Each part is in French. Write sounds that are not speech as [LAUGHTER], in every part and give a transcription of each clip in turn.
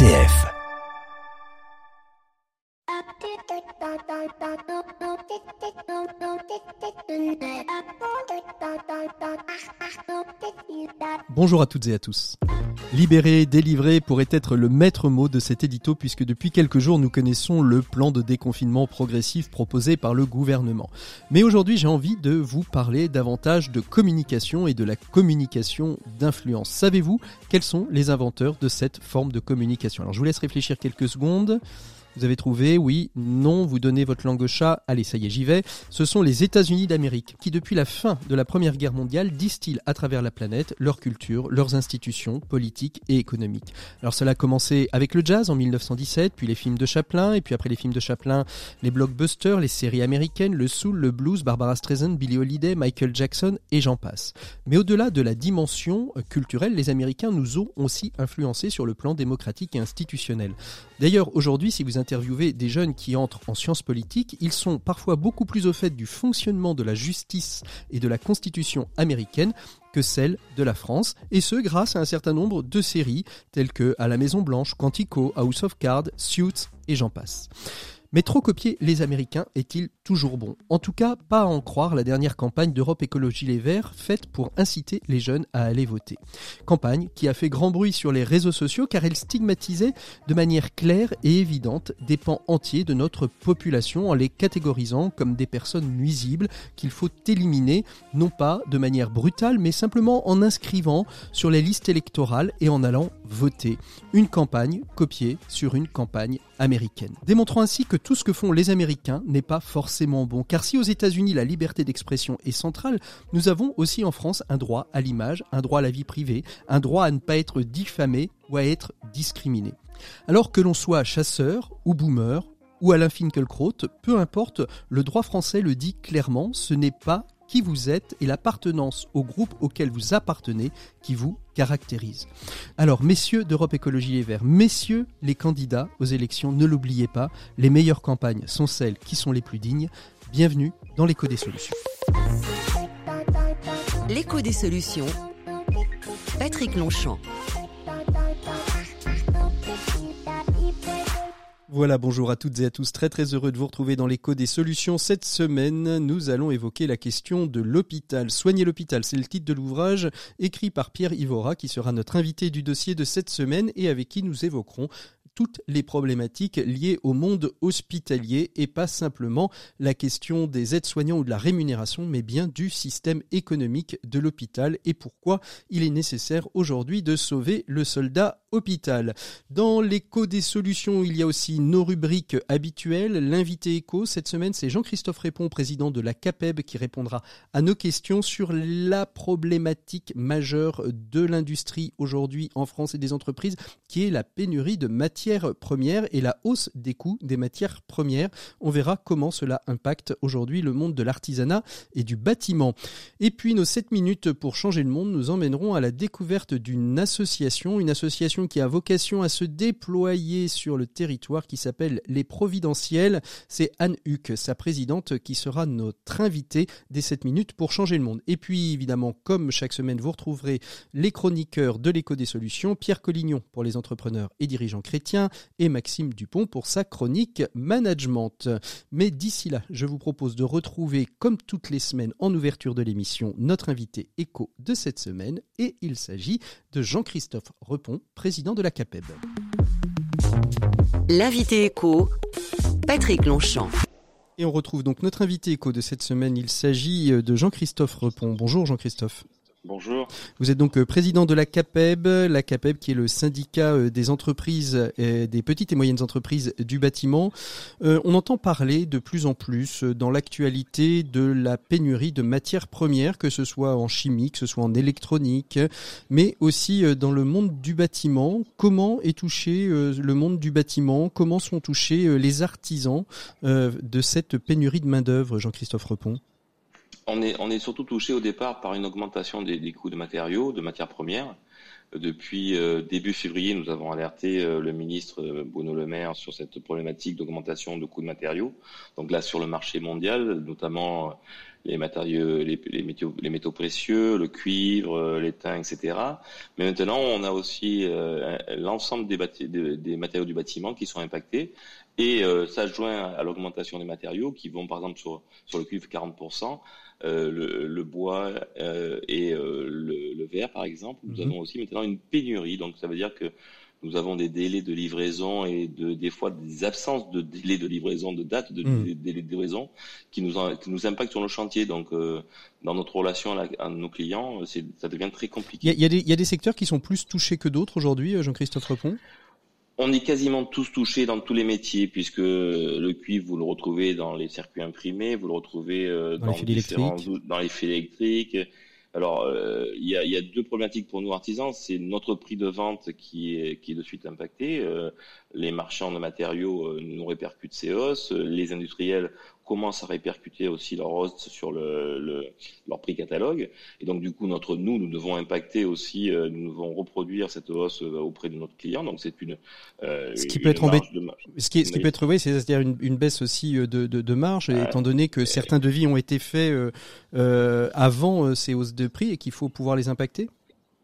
RCF. Bonjour à toutes et à tous. Libérer, délivrer pourrait être le maître mot de cet édito puisque depuis quelques jours nous connaissons le plan de déconfinement progressif proposé par le gouvernement. Mais aujourd'hui j'ai envie de vous parler davantage de communication et de la communication d'influence. Savez-vous quels sont les inventeurs de cette forme de communication? Alors je vous laisse réfléchir quelques secondes. Vous avez trouvé, oui, non, vous donnez votre langue au chat, allez, ça y est, j'y vais. Ce sont les États-Unis d'Amérique qui, depuis la fin de la Première Guerre mondiale, distillent à travers la planète leur culture, leurs institutions politiques et économiques. Alors cela a commencé avec le jazz en 1917, puis les films de Chaplin, et puis après les films de Chaplin, les blockbusters, les séries américaines, le soul, le blues, Barbara Streisand, Billie Holiday, Michael Jackson, et j'en passe. Mais au-delà de la dimension culturelle, les Américains nous ont aussi influencés sur le plan démocratique et institutionnel. D'ailleurs, aujourd'hui, si vous interviewez des jeunes qui entrent en sciences politiques, ils sont parfois beaucoup plus au fait du fonctionnement de la justice et de la constitution américaine que celle de la France, et ce grâce à un certain nombre de séries telles que À la Maison Blanche, Quantico, House of Cards, Suits et j'en passe. Mais trop copier les Américains est-il toujours bon? En tout cas, pas à en croire la dernière campagne d'Europe Écologie Les Verts faite pour inciter les jeunes à aller voter. Campagne qui a fait grand bruit sur les réseaux sociaux car elle stigmatisait de manière claire et évidente des pans entiers de notre population en les catégorisant comme des personnes nuisibles qu'il faut éliminer, non pas de manière brutale mais simplement en inscrivant sur les listes électorales et en allant voter. Une campagne copiée sur une campagne américaine. Démontrant ainsi que tout ce que font les Américains n'est pas forcément bon. Car si aux États-Unis la liberté d'expression est centrale, nous avons aussi en France un droit à l'image, un droit à la vie privée, un droit à ne pas être diffamé ou à être discriminé. Alors que l'on soit chasseur ou boomer ou Alain Finkielkraut, peu importe, le droit français le dit clairement, ce n'est pas qui vous êtes et l'appartenance au groupe auquel vous appartenez qui vous caractérise. Alors, messieurs d'Europe Écologie Les Verts, messieurs les candidats aux élections, ne l'oubliez pas, les meilleures campagnes sont celles qui sont les plus dignes. Bienvenue dans l'écho des solutions. L'écho des solutions. Patrick Longchamp. Voilà, bonjour à toutes et à tous. Très très heureux de vous retrouver dans l'écho des solutions. Cette semaine, nous allons évoquer la question de l'hôpital. Soigner l'hôpital, c'est le titre de l'ouvrage écrit par Pierre Ivora qui sera notre invité du dossier de cette semaine et avec qui nous évoquerons toutes les problématiques liées au monde hospitalier et pas simplement la question des aides-soignants ou de la rémunération, mais bien du système économique de l'hôpital et pourquoi il est nécessaire aujourd'hui de sauver le soldat Dans l'écho des solutions, il y a aussi nos rubriques habituelles. L'invité écho cette semaine, c'est Jean-Christophe Répond, président de la CAPEB, qui répondra à nos questions sur la problématique majeure de l'industrie aujourd'hui en France et des entreprises, qui est la pénurie de matières premières et la hausse des coûts des matières premières. On verra comment cela impacte aujourd'hui le monde de l'artisanat et du bâtiment. Et puis nos 7 minutes pour changer le monde nous emmèneront à la découverte d'une association, une association qui a vocation à se déployer sur le territoire qui s'appelle Les Providentiels. C'est Anne Huck, sa présidente, qui sera notre invitée des 7 minutes pour changer le monde. Et puis évidemment, comme chaque semaine, vous retrouverez les chroniqueurs de l'écho des solutions, Pierre Collignon pour les entrepreneurs et dirigeants chrétiens, et Maxime Dupont pour sa chronique management. Mais d'ici là, je vous propose de retrouver, comme toutes les semaines en ouverture de l'émission, notre invité écho de cette semaine et il s'agit de Jean-Christophe Repon, président de la CAPEB. L'invité écho, Patrick Longchamp. Et on retrouve donc notre invité écho de cette semaine. Il s'agit de Jean-Christophe Repon. Bonjour Jean-Christophe. Bonjour. Vous êtes donc euh, président de la CAPEB, la CAPEB qui est le syndicat euh, des entreprises, et des petites et moyennes entreprises du bâtiment. Euh, on entend parler de plus en plus dans l'actualité de la pénurie de matières premières, que ce soit en chimie, que ce soit en électronique, mais aussi dans le monde du bâtiment. Comment est touché le monde du bâtiment? Comment sont touchés les artisans de cette pénurie de main-d'œuvre, Jean-Christophe Repon? On est, surtout touché au départ par une augmentation des, coûts de matériaux, de matières premières. Depuis euh, début février, nous avons alerté euh, le ministre euh, Bruno Le Maire sur cette problématique d'augmentation de coûts de matériaux. Donc là, sur le marché mondial, notamment les matériaux, les, métaux, les métaux précieux, le cuivre, l'étain, etc. Mais maintenant, on a aussi l'ensemble des, matériaux du bâtiment qui sont impactés. Et ça joint à l'augmentation des matériaux qui vont, par exemple, sur le cuivre 40%, le, le, bois et le, le, verre, par exemple. Nous mhm. avons aussi maintenant une pénurie. Donc, ça veut dire que nous avons des délais de livraison et de, des fois des absences de délais de livraison, de date de mmh. délais de livraison qui nous, qui nous impactent sur nos chantiers. Donc, euh, dans notre relation à, nos clients, ça devient très compliqué. Il y, a, y, a des secteurs qui sont plus touchés que d'autres aujourd'hui, euh, Jean-Christophe Repon? On est quasiment tous touchés dans tous les métiers, puisque le cuivre, vous le retrouvez dans les circuits imprimés, vous le retrouvez euh, dans, les fils dans les fils électriques, alors, euh, il y, a, y, a, deux problématiques pour nous artisans. C'est notre prix de vente qui est, qui est de suite impacté. Euh, les marchands de matériaux nous répercutent ces hausses. Les industriels commencent à répercuter aussi leur hausse sur le, le, leur prix catalogue. Et donc, du coup, notre, nous, nous devons impacter aussi, euh, nous devons reproduire cette hausse euh, auprès de notre client. Donc, c'est une, euh, ce qui peut être embêtant. Ce qui, ce qui peut être, oui, c'est-à-dire une, une, baisse aussi de, de, de marge, étant donné que certains devis ont été faits euh, avant ces hausses de prix et qu'il faut pouvoir les impacter?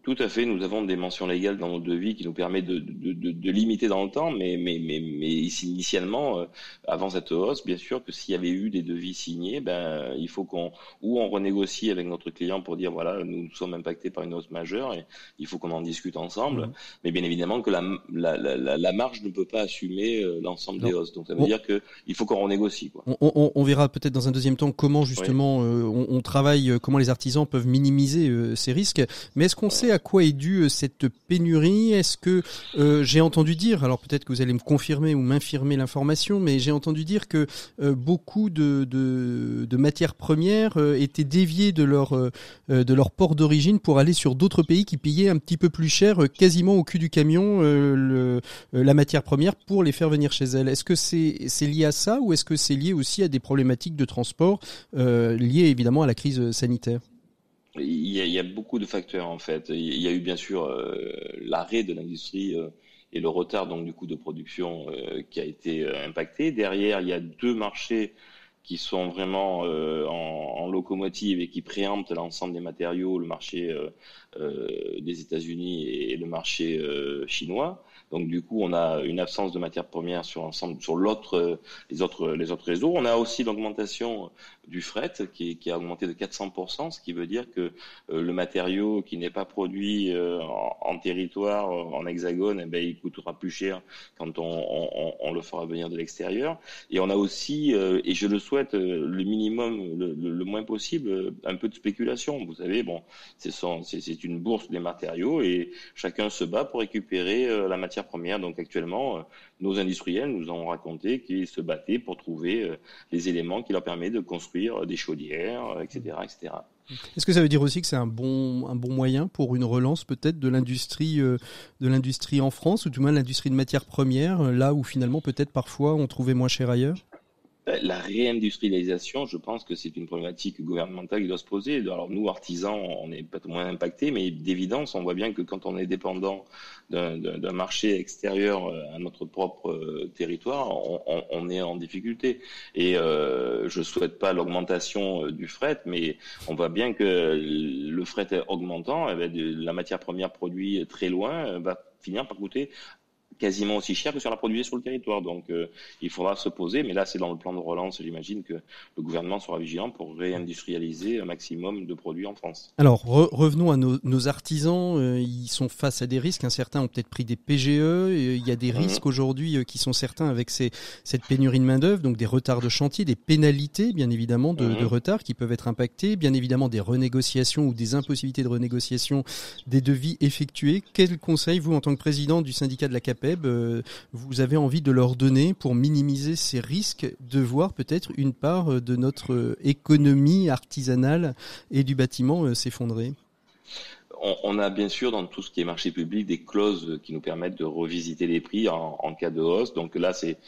Tout à fait. Nous avons des mentions légales dans nos devis qui nous permettent de, de, de, de limiter dans le temps, mais, mais, mais, mais initialement, euh, avant cette hausse, bien sûr que s'il y avait eu des devis signés, ben, il faut qu'on ou on renégocie avec notre client pour dire voilà, nous sommes impactés par une hausse majeure et il faut qu'on en discute ensemble. Mmh. Mais bien évidemment que la, la, la, la, marge ne peut pas assumer euh, l'ensemble des hausses. Donc ça veut dire que il faut qu'on renégocie. Quoi. On, on, on verra peut-être dans un deuxième temps comment justement euh, on, on, travaille, comment les artisans peuvent minimiser ces risques. Mais est-ce qu'on sait à quoi est due euh, cette pénurie? Est-ce que euh, j'ai entendu dire, alors peut-être que vous allez me confirmer ou m'infirmer l'information, mais j'ai entendu dire que euh, beaucoup de, matières premières étaient déviées de leur port d'origine pour aller sur d'autres pays qui payaient un petit peu plus cher, quasiment au cul du camion, la matière première pour les faire venir chez elles. Est-ce que c'est lié à ça ou est-ce que c'est lié aussi à des problématiques de transport liées évidemment à la crise sanitaire? Il y, a, beaucoup de facteurs en fait. Il y a eu bien sûr euh, l'arrêt de l'industrie euh, et le retard donc du coût de production euh, qui a été impacté. Derrière, il y a deux marchés qui sont vraiment en, en, locomotive et qui préemptent l'ensemble des matériaux, le marché des États-Unis et le marché chinois. Donc du coup, on a une absence de matières premières sur l'autre, les autres, les autres réseaux. On a aussi l'augmentation du fret qui, a augmenté de 400%, ce qui veut dire que euh, le matériau qui n'est pas produit euh, en, territoire, en hexagone, eh ben, il coûtera plus cher quand on, le fera venir de l'extérieur. Et on a aussi, euh, et je le souhaite, le minimum, le, moins possible, un peu de spéculation. Vous savez, bon, c'est une bourse des matériaux et chacun se bat pour récupérer la matière première. Donc actuellement, nos industriels nous ont raconté qu'ils se battaient pour trouver les éléments qui leur permettent de construire euh, des chaudières, etc., euh, etc. Est-ce que ça veut dire aussi que c'est un bon, un bon moyen pour une relance peut-être de l'industrie, euh, en France, ou tout moins l'industrie de matières premières, là où finalement peut-être parfois on trouvait moins cher ailleurs? La réindustrialisation, je pense que c'est une problématique gouvernementale qui doit se poser. Alors nous, artisans, on est peut-être moins impactés, mais d'évidence, on voit bien que quand on est dépendant d'un marché extérieur euh, à notre propre euh, territoire, on, est en difficulté. Et euh, je souhaite pas l'augmentation euh, du fret, mais on voit bien que le fret augmentant, eh la matière première produite très loin va finir par coûter quasiment aussi cher que sur la produit sur le territoire. Donc euh, il faudra se poser, mais là c'est dans le plan de relance, j'imagine que le gouvernement sera vigilant pour réindustrialiser un maximum de produits en France. Alors revenons à nos, nos artisans, euh, ils sont face à des risques, hein. certains ont peut-être pris des PGE, il y a des mhm. risques aujourd'hui euh, qui sont certains avec ces, cette pénurie de main d'œuvre, donc des retards de chantier, des pénalités bien évidemment de, de mhm. retard qui peuvent être impactés, bien évidemment des renégociations ou des impossibilités de renégociation des devis effectués. Quel conseil vous en tant que président du syndicat de la CAP euh, vous avez envie de leur donner pour minimiser ces risques de voir peut-être une part euh, de notre euh, économie artisanale et du bâtiment s'effondrer? On, a bien sûr dans tout ce qui est marché public des clauses qui nous permettent de revisiter les prix en, cas de hausse. Donc là, c'est,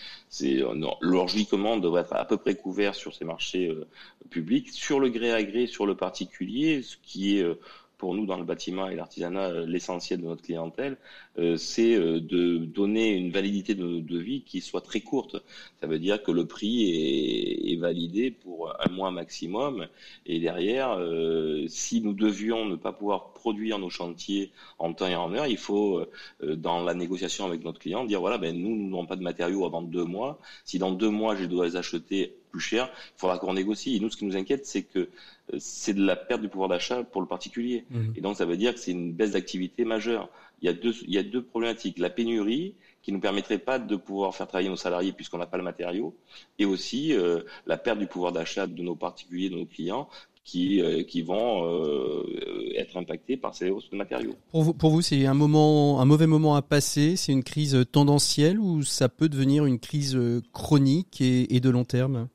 logiquement on devrait être à peu près couvert sur ces marchés publics. Sur le gré à gré, sur le particulier, ce qui est pour nous dans le bâtiment et l'artisanat l'essentiel de notre clientèle, euh, c'est euh, de donner une validité de, vie qui soit très courte. Ça veut dire que le prix est, validé pour un mois maximum. Et derrière, euh, si nous devions ne pas pouvoir produire nos chantiers en temps et en heure, il faut, dans la négociation avec notre client, dire voilà, ben nous, nous n'avons pas de matériaux avant deux mois. Si dans deux mois, je dois les acheter plus cher, il faudra qu'on négocie. Et nous, ce qui nous inquiète, c'est que c'est de la perte du pouvoir d'achat pour le particulier. Mmh. Et donc, ça veut dire que c'est une baisse d'activité majeure il y a deux, il y a deux problématiques. La pénurie, qui ne permettrait pas de pouvoir faire travailler nos salariés puisqu'on n'a pas le matériau, et aussi euh, la perte du pouvoir d'achat de nos particuliers, de nos clients, qui, euh, qui vont euh, être impactés par ces hausses de matériaux. Pour vous, pour vous c'est un moment, un mauvais moment à passer? C'est une crise tendancielle ou ça peut devenir une crise chronique et, et de long terme?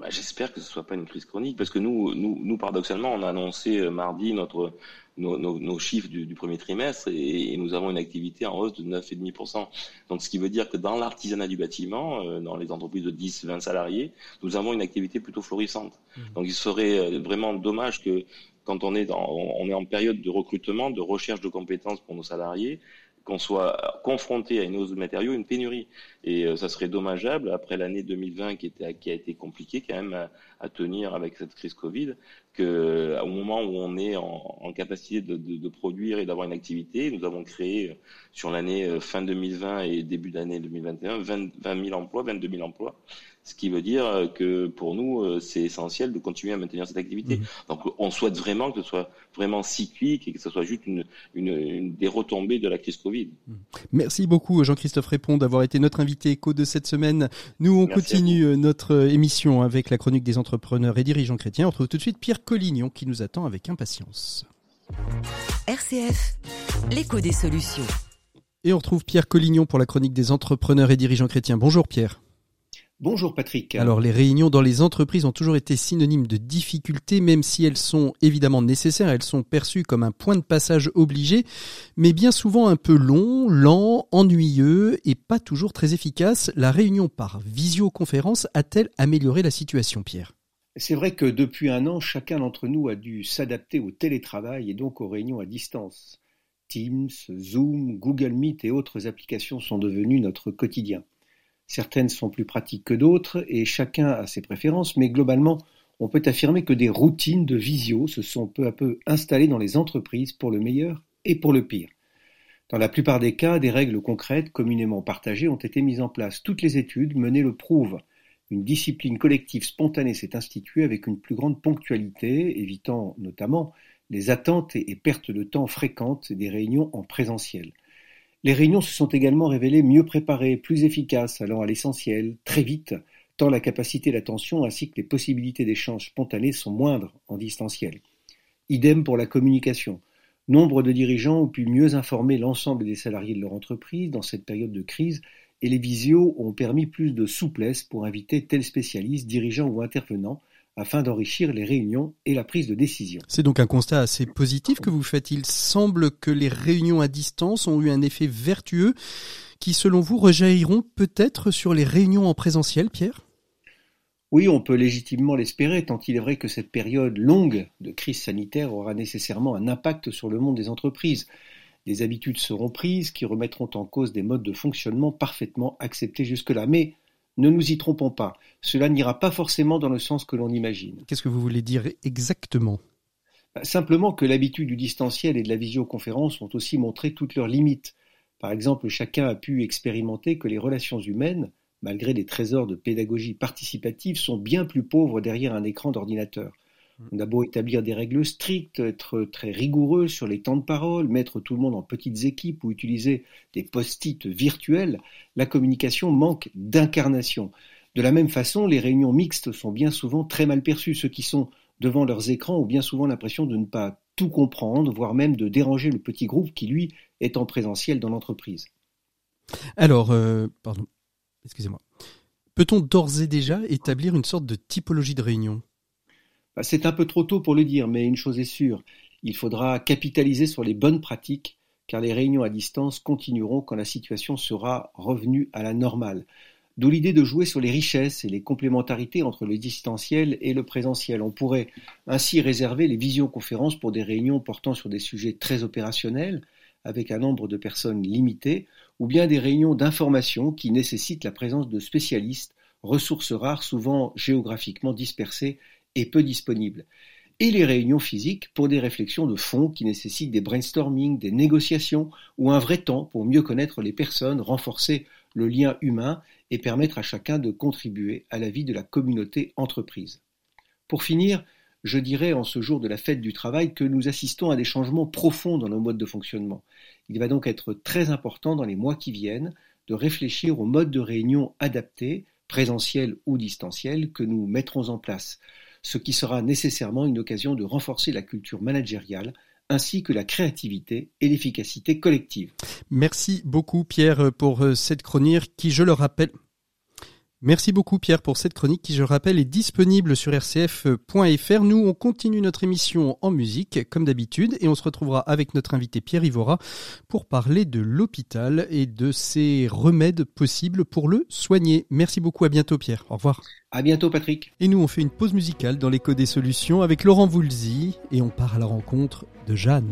Bah, J'espère que ce ne soit pas une crise chronique parce que nous, nous, nous paradoxalement, on a annoncé mardi notre nos, chiffres du, premier trimestre et, nous avons une activité en hausse de 9,5%. Donc, ce qui veut dire que dans l'artisanat du bâtiment, euh, dans les entreprises de 10, 20 salariés, nous avons une activité plutôt florissante. Mmh. Donc, il serait euh, vraiment dommage que quand on est, dans, on est en période de recrutement, de recherche de compétences pour nos salariés, qu'on soit confronté à une hausse de matériaux, une pénurie. Et euh, ça serait dommageable, après l'année 2020 qui, a été compliquée quand même à, tenir avec cette crise Covid, qu'au moment où on est en, capacité de, produire et d'avoir une activité, nous avons créé euh, sur l'année euh, fin 2020 et début d'année 2021 20, 20 000 emplois, 22 000 emplois ce qui veut dire euh, que pour nous, euh, c'est essentiel de continuer à maintenir cette activité. Mhm. Donc, on souhaite vraiment que ce soit vraiment cyclique et que ce soit juste une, une, des retombées de la crise Covid. Mhm. Merci beaucoup, Jean-Christophe Répond, d'avoir été notre invité éco de cette semaine. Nous, on continue euh, notre émission avec la chronique des entrepreneurs et dirigeants chrétiens. On retrouve tout de suite Pierre Collignon qui nous attend avec impatience. RCF, l'écho des solutions. Et on retrouve Pierre Collignon pour la chronique des entrepreneurs et dirigeants chrétiens. Bonjour Pierre. Bonjour Patrick. Alors les réunions dans les entreprises ont toujours été synonymes de difficultés, même si elles sont évidemment nécessaires, elles sont perçues comme un point de passage obligé, mais bien souvent un peu long, lent, ennuyeux et pas toujours très efficace. La réunion par visioconférence a-t-elle amélioré la situation, Pierre? C'est vrai que depuis un an, chacun d'entre nous a dû s'adapter au télétravail et donc aux réunions à distance. Teams, Zoom, Google Meet et autres applications sont devenues notre quotidien. Certaines sont plus pratiques que d'autres et chacun a ses préférences, mais globalement, on peut affirmer que des routines de visio se sont peu à peu installées dans les entreprises pour le meilleur et pour le pire. Dans la plupart des cas, des règles concrètes, communément partagées, ont été mises en place. Toutes les études menées le prouvent. Une discipline collective spontanée s'est instituée avec une plus grande ponctualité, évitant notamment les attentes et pertes de temps fréquentes des réunions en présentiel. Les réunions se sont également révélées mieux préparées, plus efficaces, allant à l'essentiel, très vite, tant la capacité d'attention ainsi que les possibilités d'échange spontanés sont moindres en distanciel. Idem pour la communication. Nombre de dirigeants ont pu mieux informer l'ensemble des salariés de leur entreprise dans cette période de crise et les visios ont permis plus de souplesse pour inviter tels spécialistes, dirigeants ou intervenants afin d'enrichir les réunions et la prise de décision. C'est donc un constat assez positif que vous faites. Il semble que les réunions à distance ont eu un effet vertueux qui, selon vous, rejailliront peut-être sur les réunions en présentiel, Pierre? Oui, on peut légitimement l'espérer, tant il est vrai que cette période longue de crise sanitaire aura nécessairement un impact sur le monde des entreprises. Des habitudes seront prises qui remettront en cause des modes de fonctionnement parfaitement acceptés jusque-là. Mais ne nous y trompons pas, cela n'ira pas forcément dans le sens que l'on imagine. Qu'est-ce que vous voulez dire exactement? Bah, Simplement que l'habitude du distanciel et de la visioconférence ont aussi montré toutes leurs limites. Par exemple, chacun a pu expérimenter que les relations humaines, malgré des trésors de pédagogie participative, sont bien plus pauvres derrière un écran d'ordinateur. Beau établir des règles strictes, être très rigoureux sur les temps de parole, mettre tout le monde en petites équipes ou utiliser des post-it virtuels, la communication manque d'incarnation. De la même façon, les réunions mixtes sont bien souvent très mal perçues. Ceux qui sont devant leurs écrans ont bien souvent l'impression de ne pas tout comprendre, voire même de déranger le petit groupe qui, lui, est en présentiel dans l'entreprise. Alors, euh, pardon, excusez-moi. Peut-on d'ores et déjà établir une sorte de typologie de réunion? C'est un peu trop tôt pour le dire, mais une chose est sûre, il faudra capitaliser sur les bonnes pratiques, car les réunions à distance continueront quand la situation sera revenue à la normale. D'où l'idée de jouer sur les richesses et les complémentarités entre le distanciel et le présentiel. On pourrait ainsi réserver les visioconférences pour des réunions portant sur des sujets très opérationnels, avec un nombre de personnes limité, ou bien des réunions d'information qui nécessitent la présence de spécialistes, ressources rares souvent géographiquement dispersées et peu disponibles, et les réunions physiques pour des réflexions de fond qui nécessitent des brainstorming, des négociations ou un vrai temps pour mieux connaître les personnes, renforcer le lien humain et permettre à chacun de contribuer à la vie de la communauté entreprise. Pour finir, je dirais en ce jour de la fête du travail que nous assistons à des changements profonds dans nos modes de fonctionnement. Il va donc être très important dans les mois qui viennent de réfléchir aux modes de réunion adaptés, présentiels ou distanciels, que nous mettrons en place, ce qui sera nécessairement une occasion de renforcer la culture managériale ainsi que la créativité et l'efficacité collective. Merci beaucoup Pierre pour euh, cette chronique qui, je le rappelle, Merci beaucoup Pierre pour cette chronique qui, je rappelle, est disponible sur rcf.fr. Nous, on continue notre émission en musique, comme d'habitude, et on se retrouvera avec notre invité Pierre Ivora pour parler de l'hôpital et de ses remèdes possibles pour le soigner. Merci beaucoup, à bientôt Pierre. Au revoir. À bientôt Patrick. Et nous, on fait une pause musicale dans l'écho des solutions avec Laurent Voulzy et on part à la rencontre de Jeanne.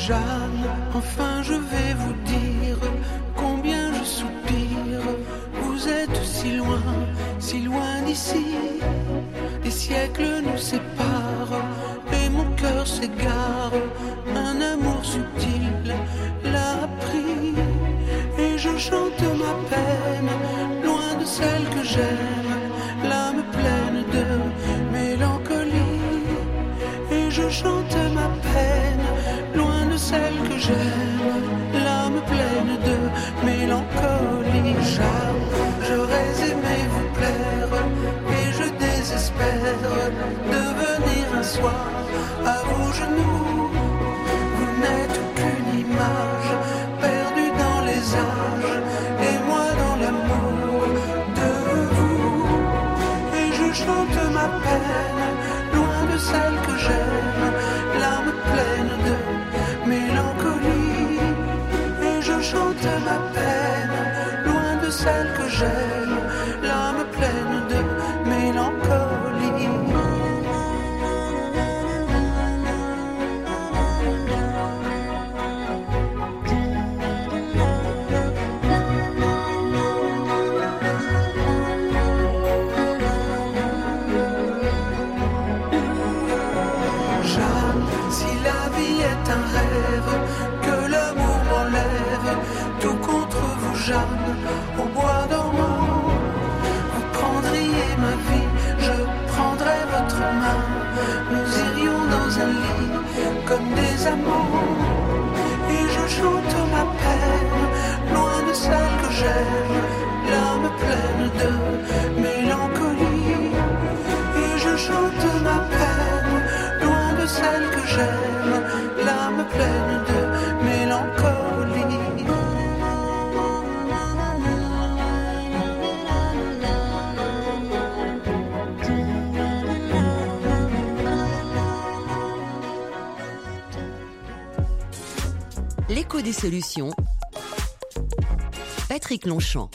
Jeanne, enfin je vais vous dire combien je soupire. Vous êtes si loin, si loin d'ici. Des siècles nous séparent et mon cœur s'égare. Un amour subtil l'a pris et je chante ma peine loin de celle que j'aime. L'âme pleine de mélancolie et je chante ma peine soir à vos genoux. Au bois dormant. Vous prendriez ma vie, je prendrais votre main. Nous irions dans un lit comme des amants. Et je chante ma peine, loin de celle que j'aime, l'âme pleine de mélancolie. Et je chante ma peine, loin de celle que j'aime, l'âme pleine Des solutions. Patrick Longchamp.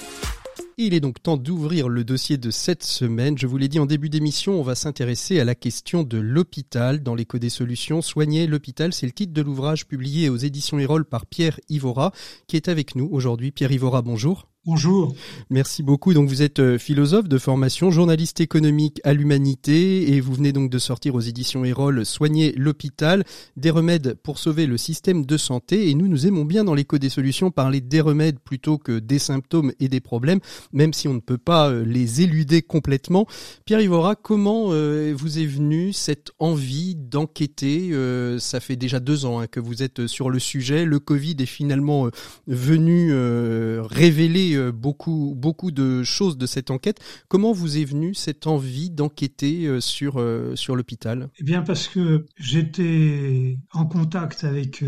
Il est donc temps d'ouvrir le dossier de cette semaine. Je vous l'ai dit en début d'émission, on va s'intéresser à la question de l'hôpital dans l'écho des solutions. Soigner l'hôpital, c'est le titre de l'ouvrage publié aux éditions Erol par Pierre Ivora, qui est avec nous aujourd'hui. Pierre Ivora, bonjour. Bonjour. Merci beaucoup. Donc vous êtes euh, philosophe de formation, journaliste économique à l'humanité et vous venez donc de sortir aux éditions Erol Soigner l'hôpital, des remèdes pour sauver le système de santé et nous nous aimons bien dans l'écho des solutions parler des remèdes plutôt que des symptômes et des problèmes, même si on ne peut pas euh, les éluder complètement. Pierre Ivora, comment euh, vous est venue cette envie d'enquêter Ça fait déjà deux ans hein, que vous êtes sur le sujet. Le Covid est finalement venu révéler euh, beaucoup, beaucoup de choses de cette enquête. Comment vous est venue cette envie d'enquêter euh, sur, euh, sur l'hôpital? Eh bien, parce que j'étais en contact avec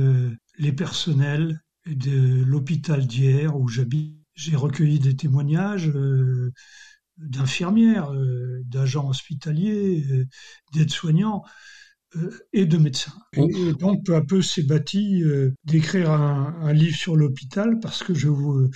les personnels de l'hôpital d'hier où j'habite. J'ai recueilli des témoignages d'infirmières, d'agents hospitaliers, d'aides-soignants et de médecins. Et, donc, peu à peu, c'est bâti d'écrire un, un, livre sur l'hôpital parce que je vous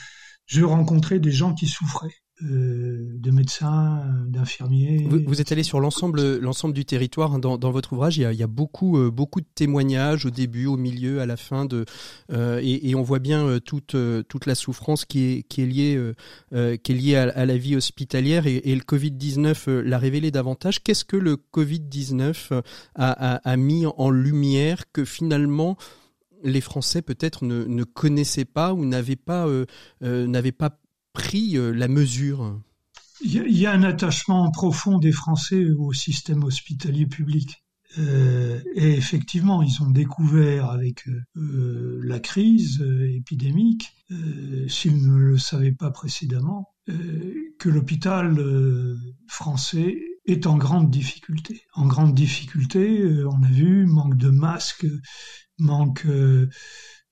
je rencontrais des gens qui souffraient. Euh, de médecins, d'infirmiers. Vous, êtes allé sur l'ensemble, l'ensemble du territoire hein, dans, votre ouvrage. Il y a, beaucoup, euh, beaucoup de témoignages au début, au milieu, à la fin de, euh, et, on voit bien toute, toute la souffrance qui est, liée, qui est liée à, la vie hospitalière. Et, le Covid 19 l'a révélé davantage. Qu'est-ce que le Covid 19 a, a, a mis en lumière que finalement les Français peut-être ne, connaissaient pas ou n'avaient pas, euh, n'avaient pas pris euh, la mesure Il y, a un attachement profond des Français au système hospitalier public. Euh, et effectivement, ils ont découvert avec euh, la crise euh, épidémique, euh, s'ils ne le savaient pas précédemment, euh, que l'hôpital français est en grande difficulté. En grande difficulté, on a vu manque de masques, manque euh,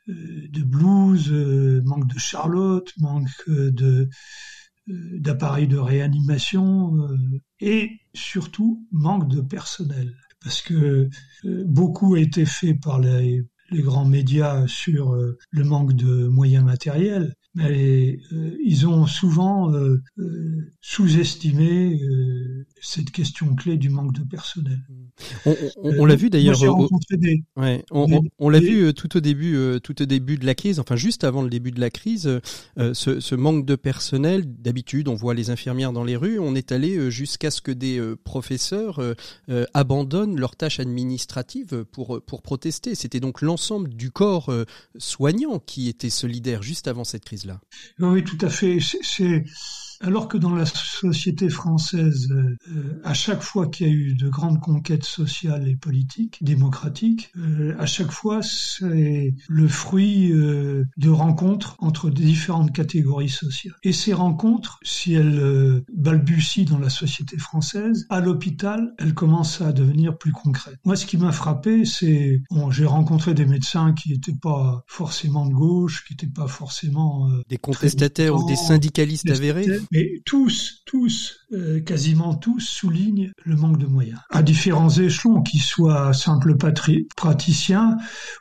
de blues, euh, manque de Charlotte, manque euh, de d'appareils de réanimation et surtout manque de personnel. Parce que beaucoup a été fait par les, les grands médias sur le manque de moyens matériels mais euh, ils ont souvent euh, euh, sous-estimé cette question clé du manque de personnel. On, on, on l'a vu d'ailleurs. Des... Ouais, on, on l'a vu tout au début, tout au début de la crise, enfin juste avant le début de la crise, ce, ce, manque de personnel. D'habitude, on voit les infirmières dans les rues. On est allé jusqu'à ce que des professeurs abandonnent leurs tâches administratives pour pour protester. C'était donc l'ensemble du corps soignant qui était solidaire juste avant cette crise. -là. Oui, tout à fait. C'est alors que dans la société française, euh, à chaque fois qu'il y a eu de grandes conquêtes sociales et politiques, démocratiques, euh, à chaque fois c'est le fruit euh, de rencontres entre différentes catégories sociales. Et ces rencontres, si elles balbutient dans la société française, à l'hôpital, elles commencent à devenir plus concrètes. Moi, ce qui m'a frappé, c'est bon, j'ai rencontré des médecins qui n'étaient pas forcément de gauche, qui n'étaient pas forcément des contestataires ou des syndicalistes avérés mais tous, tous, euh, quasiment tous soulignent le manque de moyens. À différents échelons, qu'ils soient simples praticiens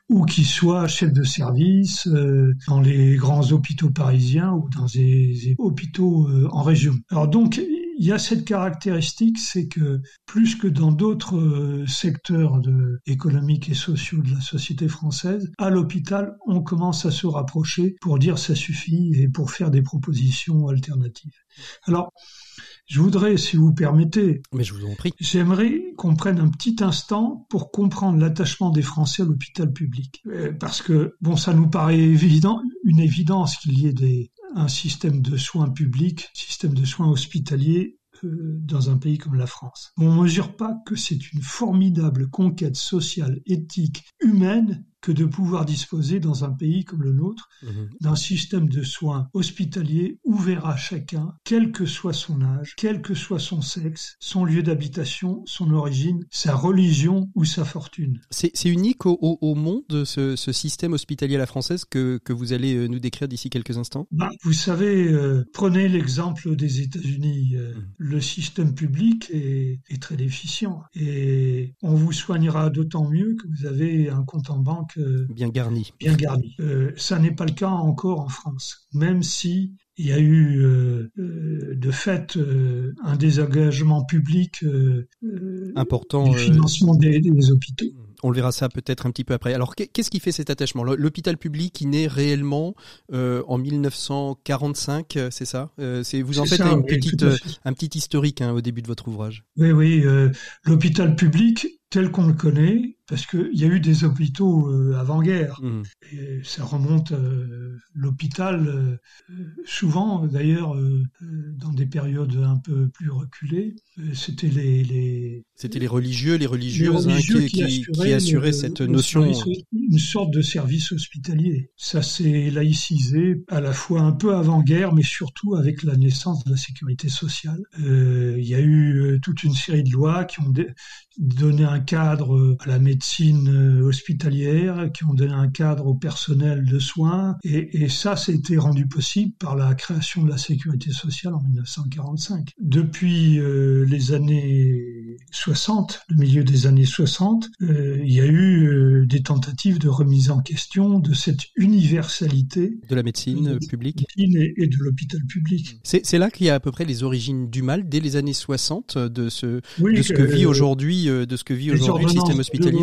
ou qu'ils soient chefs de service euh, dans les grands hôpitaux parisiens ou dans des, hôpitaux euh, en région. Alors donc, il y a cette caractéristique, c'est que plus que dans d'autres euh, secteurs de, économiques et sociaux de la société française, à l'hôpital, on commence à se rapprocher pour dire ça suffit et pour faire des propositions alternatives. Alors, je voudrais, si vous permettez, mais je vous en prie, j'aimerais qu'on prenne un petit instant pour comprendre l'attachement des Français à l'hôpital public, euh, parce que bon, ça nous paraît évident, une évidence qu'il y ait des, un système de soins publics, système de soins hospitaliers euh, dans un pays comme la France. On ne mesure pas que c'est une formidable conquête sociale, éthique, humaine que de pouvoir disposer dans un pays comme le nôtre mhm. d'un système de soins hospitaliers ouvert à chacun, quel que soit son âge, quel que soit son sexe, son lieu d'habitation, son origine, sa religion ou sa fortune. C'est unique au, au, monde, ce, ce, système hospitalier à la française que, que vous allez euh, nous décrire d'ici quelques instants? Bah, Vous savez, euh, prenez l'exemple des États-Unis. Euh, mhm. Le système public est, est très déficient et on vous soignera d'autant mieux que vous avez un compte en banque bien garni. Bien garni. Euh, ça n'est pas le cas encore en France, même si il y a eu euh, euh, de fait un désengagement public important du financement des, des, hôpitaux. On le verra ça peut-être un petit peu après. Alors qu'est-ce qui fait cet attachement? L'hôpital public qui naît réellement en 1945, c'est ça? C'est vous en faites une petite, un petit historique hein, au début de votre ouvrage. Oui, oui. l'hôpital public tel qu'on le connaît, parce qu'il y a eu des hôpitaux euh, avant-guerre. Mmh. Et ça remonte euh, l'hôpital, euh, souvent d'ailleurs dans des périodes un peu plus reculées, c'était les, les c'était les religieux, les religieuses hein, qui, assuraient, cette notion. Une sorte de service hospitalier. Ça s'est laïcisé à la fois un peu avant-guerre, mais surtout avec la naissance de la sécurité sociale. Il y a eu toute une série de lois qui ont donné un cadre à la médecine euh, hospitalière, qui ont donné un cadre au personnel de soins, et, ça, été rendu possible par la création de la sécurité sociale en 1945. Depuis euh, les années 60, le milieu des années 60, euh, il y a eu euh, des tentatives de remise en question de cette universalité de la médecine publique et, et, de l'hôpital public. C'est là qu'il y a à peu près les origines du mal dès les années 60 de ce de ce que vit aujourd'hui de ce que vit aujourd'hui le système hospitalier.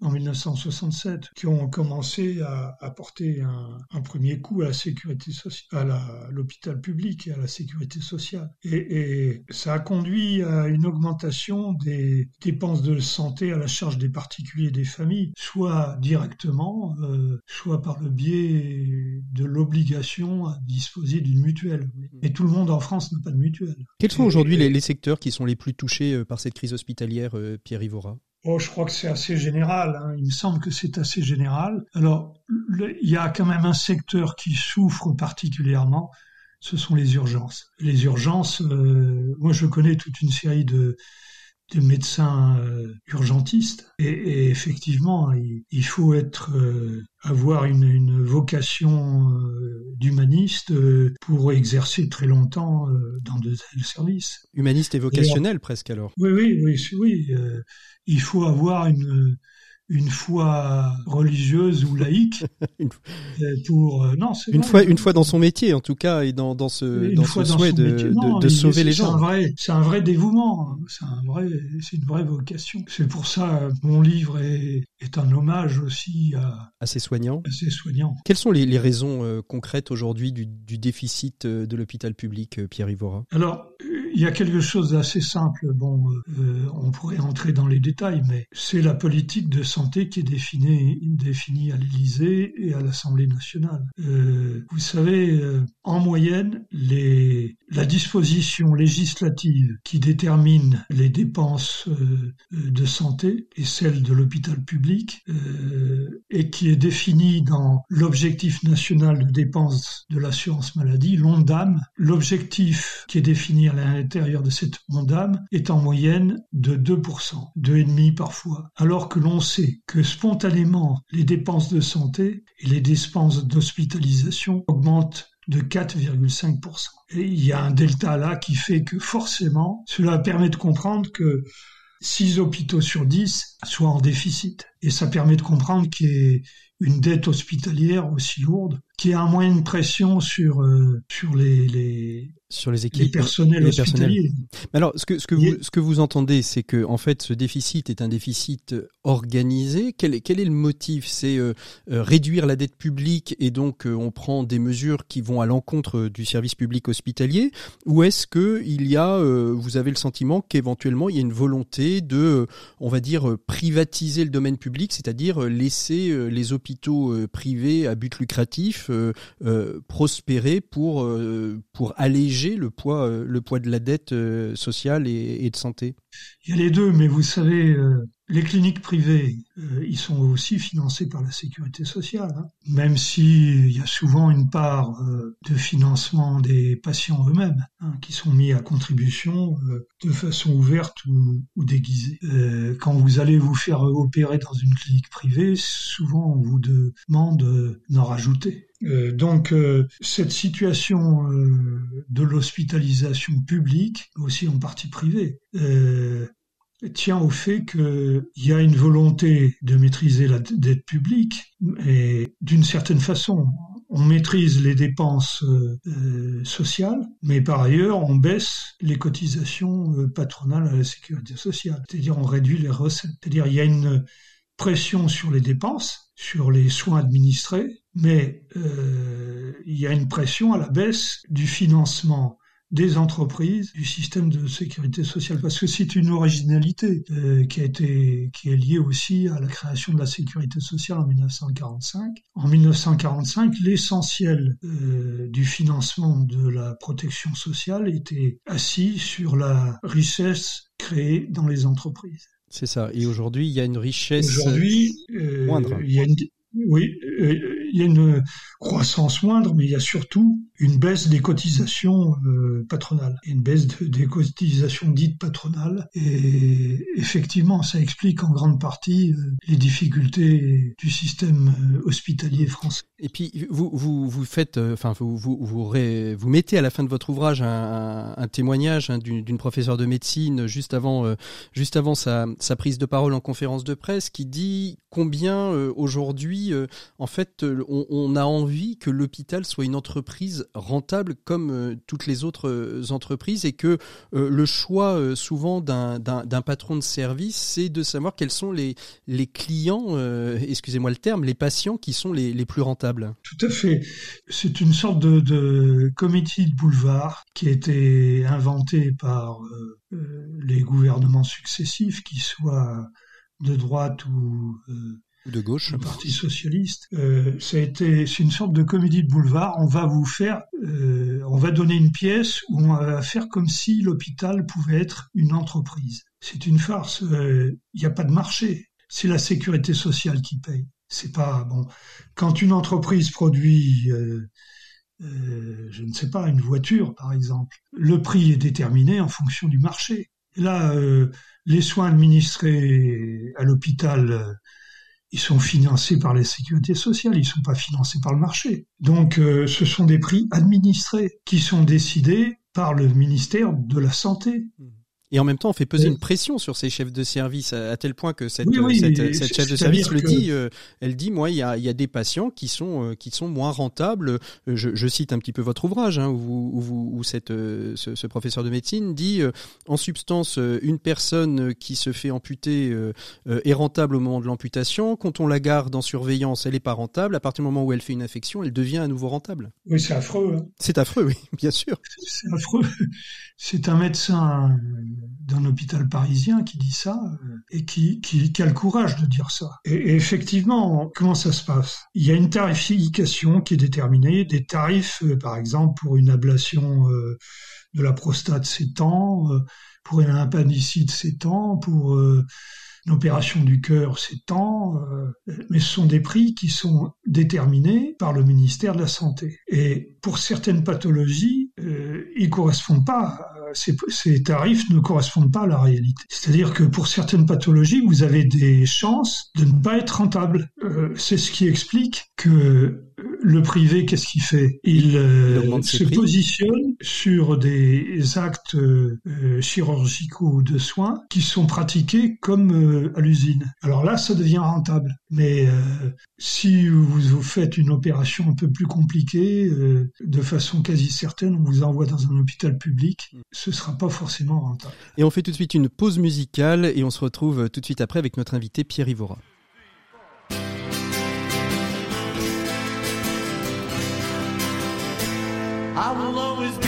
en 1967, qui ont commencé à apporter un, un premier coup à la sécurité sociale, à l'hôpital public et à la sécurité sociale. Et, et ça a conduit à une augmentation des dépenses de santé à la charge des particuliers et des familles, soit directement, euh, soit par le biais de l'obligation à disposer d'une mutuelle. Et tout le monde en France n'a pas de mutuelle. Quels sont aujourd'hui les, les, secteurs qui sont les plus touchés euh, par cette crise hospitalière, euh, Pierre Ivora? Oh, je crois que c'est assez général. Hein. Il me semble que c'est assez général. Alors, le, il y a quand même un secteur qui souffre particulièrement, ce sont les urgences. Les urgences, euh, moi je connais toute une série de, de médecins euh, urgentistes et, et effectivement il, il, faut être euh, avoir une, une vocation euh, d'humaniste euh, pour exercer très longtemps euh, dans de tels services. Humaniste et vocationnel et, presque alors. Oui oui oui oui. il faut avoir une une foi religieuse ou laïque [LAUGHS] pour euh, non une vrai. fois une fois dans son métier en tout cas et dans dans ce dans ce souhait dans de, non, de, de sauver les gens. c'est un vrai dévouement hein. c'est un vrai c'est une vraie vocation. C'est pour ça mon livre est, est un hommage aussi à à ces soignants. à ces soignants. Quelles sont les, les raisons euh, concrètes aujourd'hui du, du déficit euh, de l'hôpital public euh, Pierre Ivora? Alors il y a quelque chose d'assez simple. Bon, euh, on pourrait entrer dans les détails, mais c'est la politique de santé qui est définie, à l'Élysée et à l'Assemblée nationale. Euh, vous savez, euh, en moyenne, la disposition législative qui détermine les dépenses de santé et celle de l'hôpital public, et qui est définie dans l'objectif national de dépenses de l'assurance maladie, l'ONDAM, l'objectif qui est défini à de cette ONDAM est en moyenne de 2%, 2,5% parfois, alors que l'on sait que spontanément les dépenses de santé et les dépenses d'hospitalisation augmentent de 4,5%. Et il y a un delta là qui fait que forcément, cela permet de comprendre que 6 hôpitaux sur 10 soient en déficit. Et ça permet de comprendre qu'il y ait une dette hospitalière aussi lourde, qui a un moyen de pression sur, euh, sur les, les, sur les équipes, les personnels les hospitaliers. Personnels. Mais alors, ce que, ce que, vous, ce que vous entendez, c'est que en fait, ce déficit est un déficit organisé. Quel est, quel est le motif? C'est euh, euh, réduire la dette publique et donc euh, on prend des mesures qui vont à l'encontre du service public hospitalier, ou est-ce que il y a, euh, vous avez le sentiment qu'éventuellement il y a une volonté de, on va dire, privatiser le domaine public, c'est-à-dire laisser les hôpitaux privés à but lucratif prospérer pour pour alléger le poids le poids de la dette sociale et, de santé. Il y a les deux, mais vous savez, euh, les cliniques privées, euh, ils sont aussi financés par la sécurité sociale, hein, même s'il y a souvent une part euh, de financement des patients eux-mêmes hein, qui sont mis à contribution euh, de façon ouverte ou, déguisée. Euh, quand vous allez vous faire opérer dans une clinique privée, souvent on vous demande d'en rajouter. Donc cette situation de l'hospitalisation publique, aussi en partie privée, tient au fait qu'il y a une volonté de maîtriser la dette publique et d'une certaine façon, on maîtrise les dépenses euh, sociales, mais par ailleurs, on baisse les cotisations euh, patronales à la sécurité sociale, c'est-à-dire on réduit les recettes. C'est-à-dire il y a une pression sur les dépenses, sur les soins administrés, mais euh, il y a une pression à la baisse du financement des entreprises du système de sécurité sociale parce que c'est une originalité euh, qui a été qui est liée aussi à la création de la sécurité sociale en 1945. En 1945, l'essentiel euh, du financement de la protection sociale était assis sur la richesse créée dans les entreprises. C'est ça. Et aujourd'hui, il y a une richesse aujourd'hui, euh, moindre. Il y a une, oui, il y a une croissance moindre, mais il y a surtout une baisse des cotisations euh, patronales, une baisse des cotisations dites patronales. Et effectivement, ça explique en grande partie euh, les difficultés du système euh, hospitalier français. Et puis vous vous vous faites, enfin vous vous vous, mettez à la fin de votre ouvrage un, témoignage hein, d'une professeure de médecine juste avant juste avant sa, prise de parole en conférence de presse qui dit combien aujourd'hui en fait on, a envie que l'hôpital soit une entreprise rentable comme euh, toutes les autres euh, entreprises et que euh, le choix souvent d'un patron de service, c'est de savoir quels sont les, clients, excusez-moi le terme, les patients qui sont les, plus rentables. Tout à fait. C'est une sorte de, de comité de boulevard qui a été inventé par les gouvernements successifs, qui soient de droite ou de gauche. Le Parti socialiste. Euh, c'est une sorte de comédie de boulevard. On va vous faire, euh, on va donner une pièce où on va faire comme si l'hôpital pouvait être une entreprise. C'est une farce. Il euh, n'y a pas de marché. C'est la sécurité sociale qui paye. C'est pas bon. Quand une entreprise produit je ne sais pas, une voiture par exemple. Le prix est déterminé en fonction du marché. là, euh, les soins administrés à l'hôpital ils sont financés par la sécurité sociale, ils sont pas financés par le marché. Donc euh, ce sont des prix administrés qui sont décidés par le ministère de la Santé. Et en même temps, on fait peser une pression sur ces chefs de service à, tel point que cette, cette, chef de service le dit. Euh, elle dit, moi, il y a, y a, des patients qui sont euh, qui sont moins rentables. Euh, je, je, cite un petit peu votre ouvrage, hein, où, où, où cette, ce, ce, professeur de médecine dit, en substance, une personne qui se fait amputer est rentable au moment de l'amputation. Quand on la garde en surveillance, elle est pas rentable. À partir du moment où elle fait une infection, elle devient à nouveau rentable. Oui, c'est affreux. Hein. C'est affreux, oui, [LAUGHS] bien sûr. C'est affreux. C'est un médecin d'un hôpital parisien qui dit ça euh, et qui, qui, qui, a le courage de dire ça. Et, effectivement, comment ça se passe? Il y a une tarification qui est déterminée, des tarifs, euh, par exemple, pour une ablation euh, de la prostate, c'est tant, pour une appendicite, c'est tant, pour une opération du cœur, c'est tant, mais ce sont des prix qui sont déterminés par le ministère de la Santé. Et pour certaines pathologies, euh, ils correspondent pas ces, tarifs ne correspondent pas à la réalité. C'est-à-dire que pour certaines pathologies, vous avez des chances de ne pas être rentable. Euh, c'est ce qui explique que le privé, qu'est-ce qu'il fait? Il, euh, se positionne sur des actes euh, chirurgicaux de soins qui sont pratiqués comme euh, à l'usine. Alors là, ça devient rentable. Mais si vous, faites une opération un peu plus compliquée, de façon quasi certaine, on vous envoie dans un hôpital public, ce ne sera pas forcément rentable. Et on fait tout de suite une pause musicale et on se retrouve tout de suite après avec notre invité Pierre Ivora. I will always be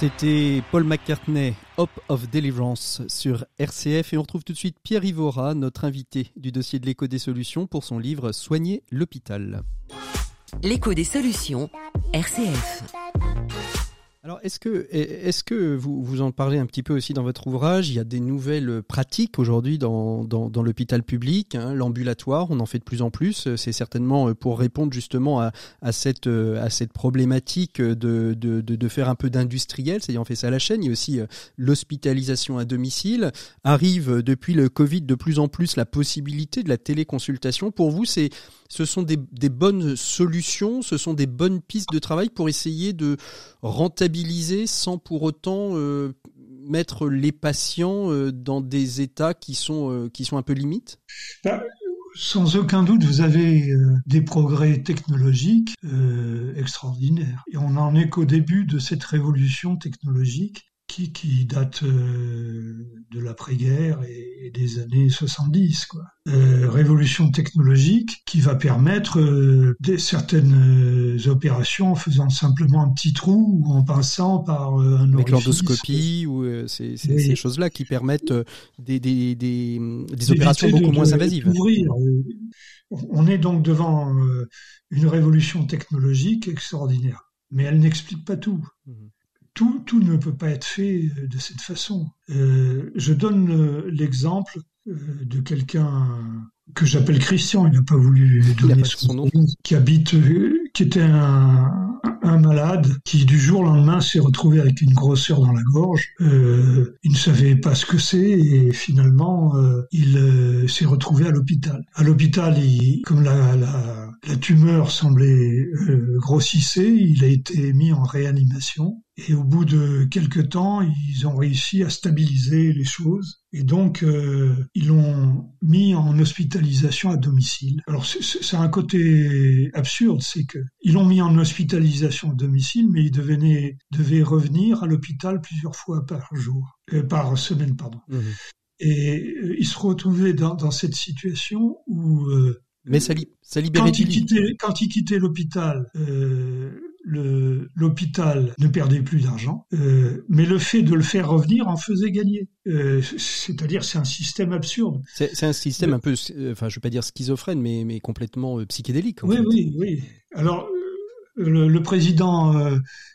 C'était Paul McCartney, Hope of Deliverance sur RCF et on retrouve tout de suite Pierre Ivora, notre invité du dossier de l'écho des solutions pour son livre Soigner l'hôpital. L'écho des solutions, RCF. Alors, est-ce que, est-ce que vous, vous en parlez un petit peu aussi dans votre ouvrage? Il y a des nouvelles pratiques aujourd'hui dans, dans, l'hôpital public, hein, l'ambulatoire, on en fait de plus en plus. C'est certainement pour répondre justement à, à, cette, à cette problématique de, de, de, de faire un peu d'industriel, c'est-à-dire on fait ça à la chaîne. Il y a aussi euh, l'hospitalisation à domicile. Arrive depuis le Covid de plus en plus la possibilité de la téléconsultation. Pour vous, c'est ce sont des, des, bonnes solutions, ce sont des bonnes pistes de travail pour essayer de rentabiliser sans pour autant euh, mettre les patients euh, dans des états qui sont, euh, qui sont un peu limites? Bah, sans aucun doute, vous avez des progrès technologiques extraordinaires. Et on n'en est qu'au début de cette révolution technologique qui, qui date euh, de l'après-guerre et, des années 70. Quoi. Euh, révolution technologique qui va permettre euh, des, certaines opérations en faisant simplement un petit trou ou en passant par un Avec l'endoscopie ou ces, ces, oui. ces choses-là qui permettent des, des, des, des opérations beaucoup de, moins invasives. On est donc devant une révolution technologique extraordinaire, mais elle n'explique pas tout. Mmh tout, tout, ne peut pas être fait de cette façon. Euh, je donne l'exemple euh, de quelqu'un que j'appelle Christian, il n'a pas voulu donner son, son, nom, qui habite, euh, qui était un, un, malade qui du jour au lendemain s'est retrouvé avec une grosseur dans la gorge. Euh, il ne savait pas ce que c'est et finalement euh, il euh, s'est retrouvé à l'hôpital. À l'hôpital, comme la, la, la, tumeur semblait grossisser, il a été mis en réanimation. Et au bout de quelques temps, ils ont réussi à stabiliser les choses. Et donc, euh, ils l'ont mis en hospitalisation à domicile. Alors, c'est un côté absurde, c'est que ils l'ont mis en hospitalisation à domicile, mais il devenait, devait revenir à l'hôpital plusieurs fois par jour, euh, par semaine, pardon. Mmh. Et euh, il se retrouvait dans, dans cette situation où euh, mais ça, li ça libérait quand il quittait, quand il quittait l'hôpital, euh, l'hôpital ne perdait plus d'argent, euh, mais le fait de le faire revenir en faisait gagner. Euh, C'est-à-dire, c'est un système absurde. C'est un système un peu, enfin, je vais pas dire schizophrène, mais, mais complètement euh, psychédélique. En oui, fait. oui, oui. Alors, le, le, président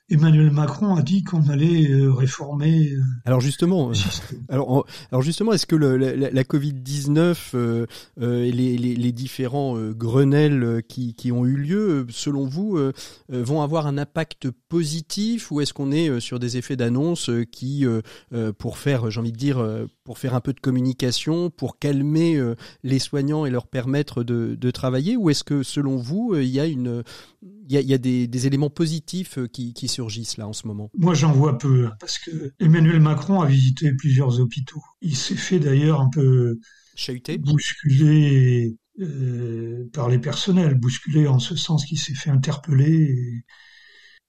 Emmanuel Macron a dit qu'on allait euh, réformer. Euh, alors justement, [LAUGHS] alors, alors justement, est-ce que le, la, la, Covid 19 euh, et les, les, les, différents Grenelles qui, qui, ont eu lieu, selon vous, vont avoir un impact positif ou est-ce qu'on est sur des effets d'annonce qui, pour faire, j'ai envie de dire, pour faire un peu de communication, pour calmer les soignants et leur permettre de, de travailler, ou est-ce que selon vous, il y a une, il y a, il y a des, des, éléments positifs qui, qui surgissent là en ce moment Moi, j'en vois peu, parce que Emmanuel Macron a visité plusieurs hôpitaux. Il s'est fait d'ailleurs un peu Chahuté. bousculer euh, par les personnels, bousculer en ce sens qu'il s'est fait interpeller. Et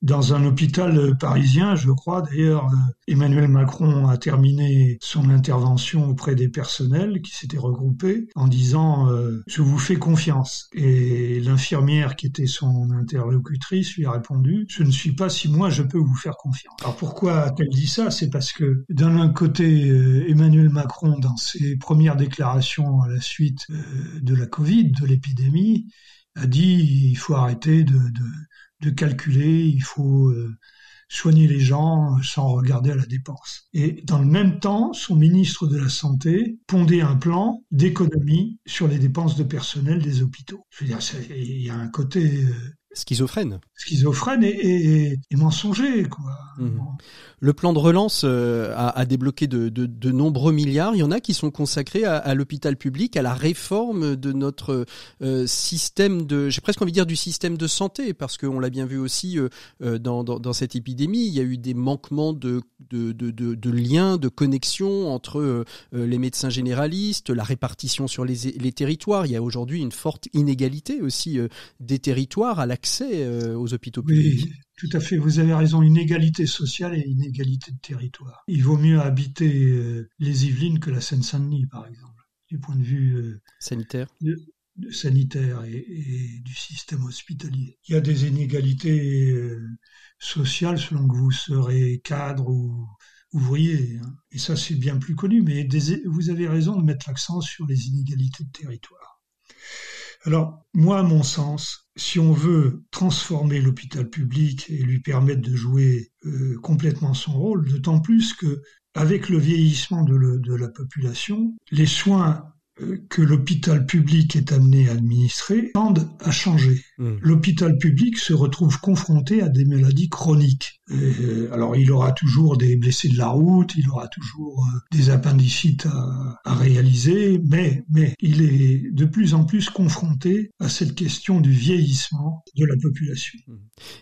dans un hôpital parisien, je crois. D'ailleurs, Emmanuel Macron a terminé son intervention auprès des personnels qui s'étaient regroupés en disant euh, Je vous fais confiance ». Et l'infirmière qui était son interlocutrice lui a répondu « Je ne suis pas si moi je peux vous faire confiance ». Alors pourquoi a-t-elle dit ça? C'est parce que d'un côté, euh, Emmanuel Macron, dans ses premières déclarations à la suite euh, de la Covid, de l'épidémie, a dit il faut arrêter de, de de calculer, il faut euh, soigner les gens sans regarder à la dépense. Et dans le même temps, son ministre de la Santé pondait un plan d'économie sur les dépenses de personnel des hôpitaux. Je veux dire, il y a un côté euh, schizophrène. Schizophrène et, et, et mensonger, quoi. Mmh. Le plan de relance euh, a, a, débloqué de, de, de, nombreux milliards. Il y en a qui sont consacrés à, à l'hôpital public, à la réforme de notre euh, système de, j'ai presque envie de dire du système de santé, parce qu'on l'a bien vu aussi euh, dans, dans, dans, cette épidémie. Il y a eu des manquements de, liens, de connexions entre les médecins généralistes, la répartition sur les, les territoires. Il y a aujourd'hui une forte inégalité aussi des territoires à l'accès euh, aux hôpitaux publics. Oui. Tout à fait, vous avez raison, inégalité sociale et inégalité de territoire. Il vaut mieux habiter euh, les Yvelines que la Seine-Saint-Denis, par exemple, du point de vue euh, sanitaire. sanitaire et, du système hospitalier. Il y a des inégalités euh, sociales selon que vous serez cadre ou ouvrier. Hein. Et ça, c'est bien plus connu. Mais vous avez raison de mettre l'accent sur les inégalités de territoire. Alors, moi, à mon sens, si on veut transformer l'hôpital public et lui permettre de jouer euh, complètement son rôle, d'autant plus que avec le vieillissement de, la population, les soins que l'hôpital public est amené à administrer tendent à changer. Hmm. L'hôpital public se retrouve confronté à des maladies chroniques. Euh, alors il aura toujours des blessés de la route, il aura toujours euh, des appendicites à, à, réaliser, mais, mais il est de plus en plus confronté à cette question du vieillissement de la population. Hmm.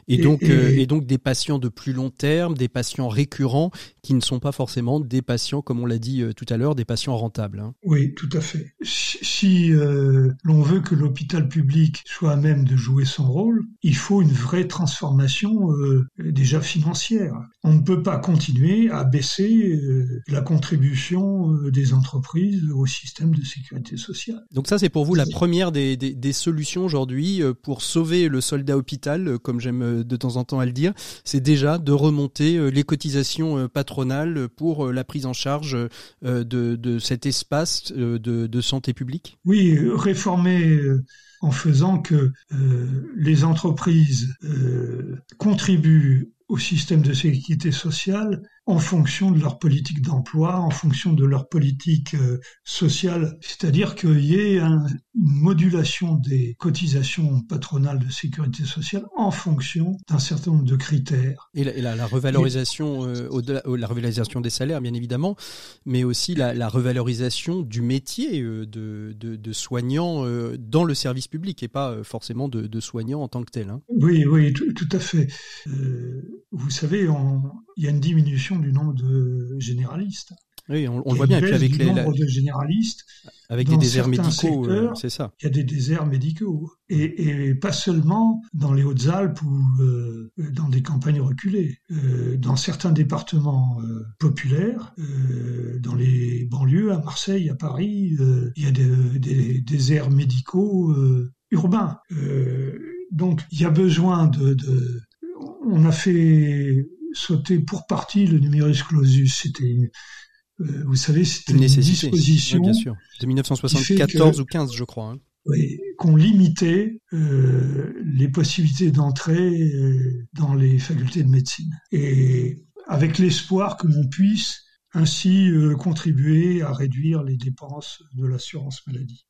Et, donc, et donc des patients de plus long terme, des patients récurrents qui ne sont pas forcément des patients, comme on l'a dit tout à l'heure, des patients rentables. Hein. Oui, tout à fait si euh, l'on veut que l'hôpital public soit à même de jouer son rôle, il faut une vraie transformation euh, déjà financière. On ne peut pas continuer à baisser euh, la contribution des entreprises au système de sécurité sociale. Donc ça, c'est pour vous la première des, des solutions aujourd'hui pour sauver le soldat hôpital, comme j'aime de temps en temps à le dire, c'est déjà de remonter les cotisations patronales pour la prise en charge de, de cet espace de, de santé publique? Oui, réformer euh, en faisant que euh, les entreprises euh, contribuent au système de sécurité sociale en fonction de leur politique d'emploi, en fonction de leur politique euh, sociale, c'est-à-dire qu'il y ait une modulation des cotisations patronales de sécurité sociale en fonction d'un certain nombre de critères. Et la, revalorisation, euh, au la revalorisation des salaires, bien évidemment, mais aussi la, revalorisation du métier euh, de, de, soignant dans le service public et pas forcément de, de soignant en tant que tel. Hein. Oui, oui, tout, tout à fait. vous savez, il y a une diminution du nombre de généralistes. Oui, on, le voit bien. Et puis avec les nombre de généralistes, avec des déserts médicaux, euh, c'est ça. Il y a des déserts médicaux, et, pas seulement dans les Hautes-Alpes ou euh, dans des campagnes reculées. Euh, dans certains départements populaires, dans les banlieues, à Marseille, à Paris, il y a des, déserts médicaux urbains. donc, il y a besoin de, de on a fait sauter pour partie le numerus clausus. C'était, euh, vous savez, c'était une, disposition. bien sûr. De 1974 ou 15, je crois. Hein. Oui, qu'on limitait euh, les possibilités d'entrée euh, dans les facultés de médecine. Et avec l'espoir que l'on puisse ainsi contribuer à réduire les dépenses de l'assurance maladie.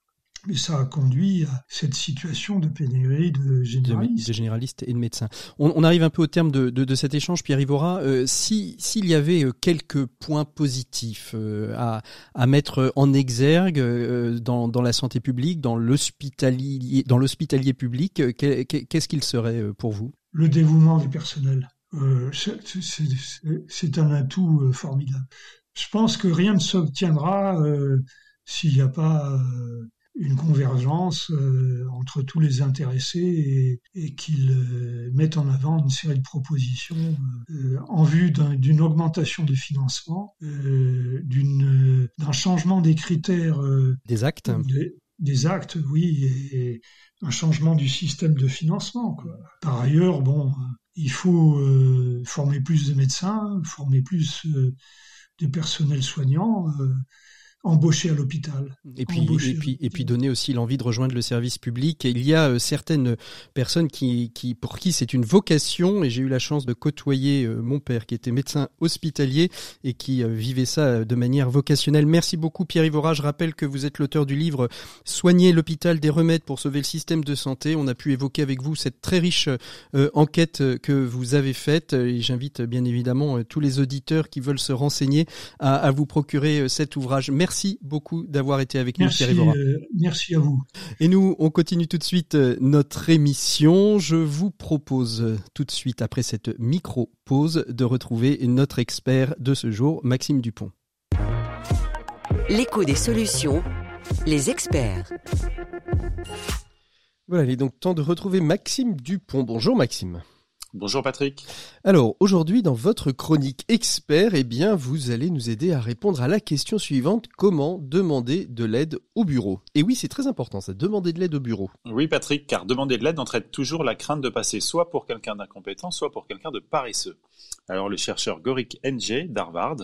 Mais ça a conduit à cette situation de pénurie de généralistes. De, généralistes et de médecins. On, arrive un peu au terme de, cet échange, Pierre Ivora. Euh, s'il y avait euh, quelques points positifs euh, à, mettre en exergue dans, la santé publique, dans l'hospitalier, dans l'hospitalier public, qu'est-ce qu'il serait pour vous? Le dévouement du personnel. c'est un atout formidable. Je pense que rien ne s'obtiendra s'il n'y a pas une convergence euh, entre tous les intéressés et, qu'ils euh, mettent en avant une série de propositions euh, en vue d'une augmentation des financements, d'un changement des critères. des actes des, actes, oui, et, un changement du système de financement. Par ailleurs, bon, il faut former plus de médecins, former plus de personnel soignant embaucher à l'hôpital. Et puis, et puis, et puis donner aussi l'envie de rejoindre le service public. il y a euh, certaines personnes qui, qui, pour qui c'est une vocation, et j'ai eu la chance de côtoyer euh, mon père qui était médecin hospitalier et qui euh, vivait ça de manière vocationnelle. Merci beaucoup Pierre Ivora. Je rappelle que vous êtes l'auteur du livre Soigner l'hôpital des remèdes pour sauver le système de santé. On a pu évoquer avec vous cette très riche enquête que vous avez faite. Et j'invite bien évidemment tous les auditeurs qui veulent se renseigner à, à vous procurer cet ouvrage. Merci Merci beaucoup d'avoir été avec nous, Pierre euh, merci à vous. Et nous, on continue tout de suite euh, notre émission. Je vous propose euh, tout de suite, après cette micro-pause, de retrouver notre expert de ce jour, Maxime Dupont. L'écho des solutions, les experts. Voilà, il est donc temps de retrouver Maxime Dupont. Bonjour Maxime. Bonjour Patrick. Alors aujourd'hui dans votre chronique expert, eh bien vous allez nous aider à répondre à la question suivante comment demander de l'aide au bureau? Et oui, c'est très important ça, demander de l'aide au bureau. Oui Patrick, car demander de l'aide entraîne toujours la crainte de passer soit pour quelqu'un d'incompétent, soit pour quelqu'un de paresseux. Alors le chercheur Gorik NG d'Harvard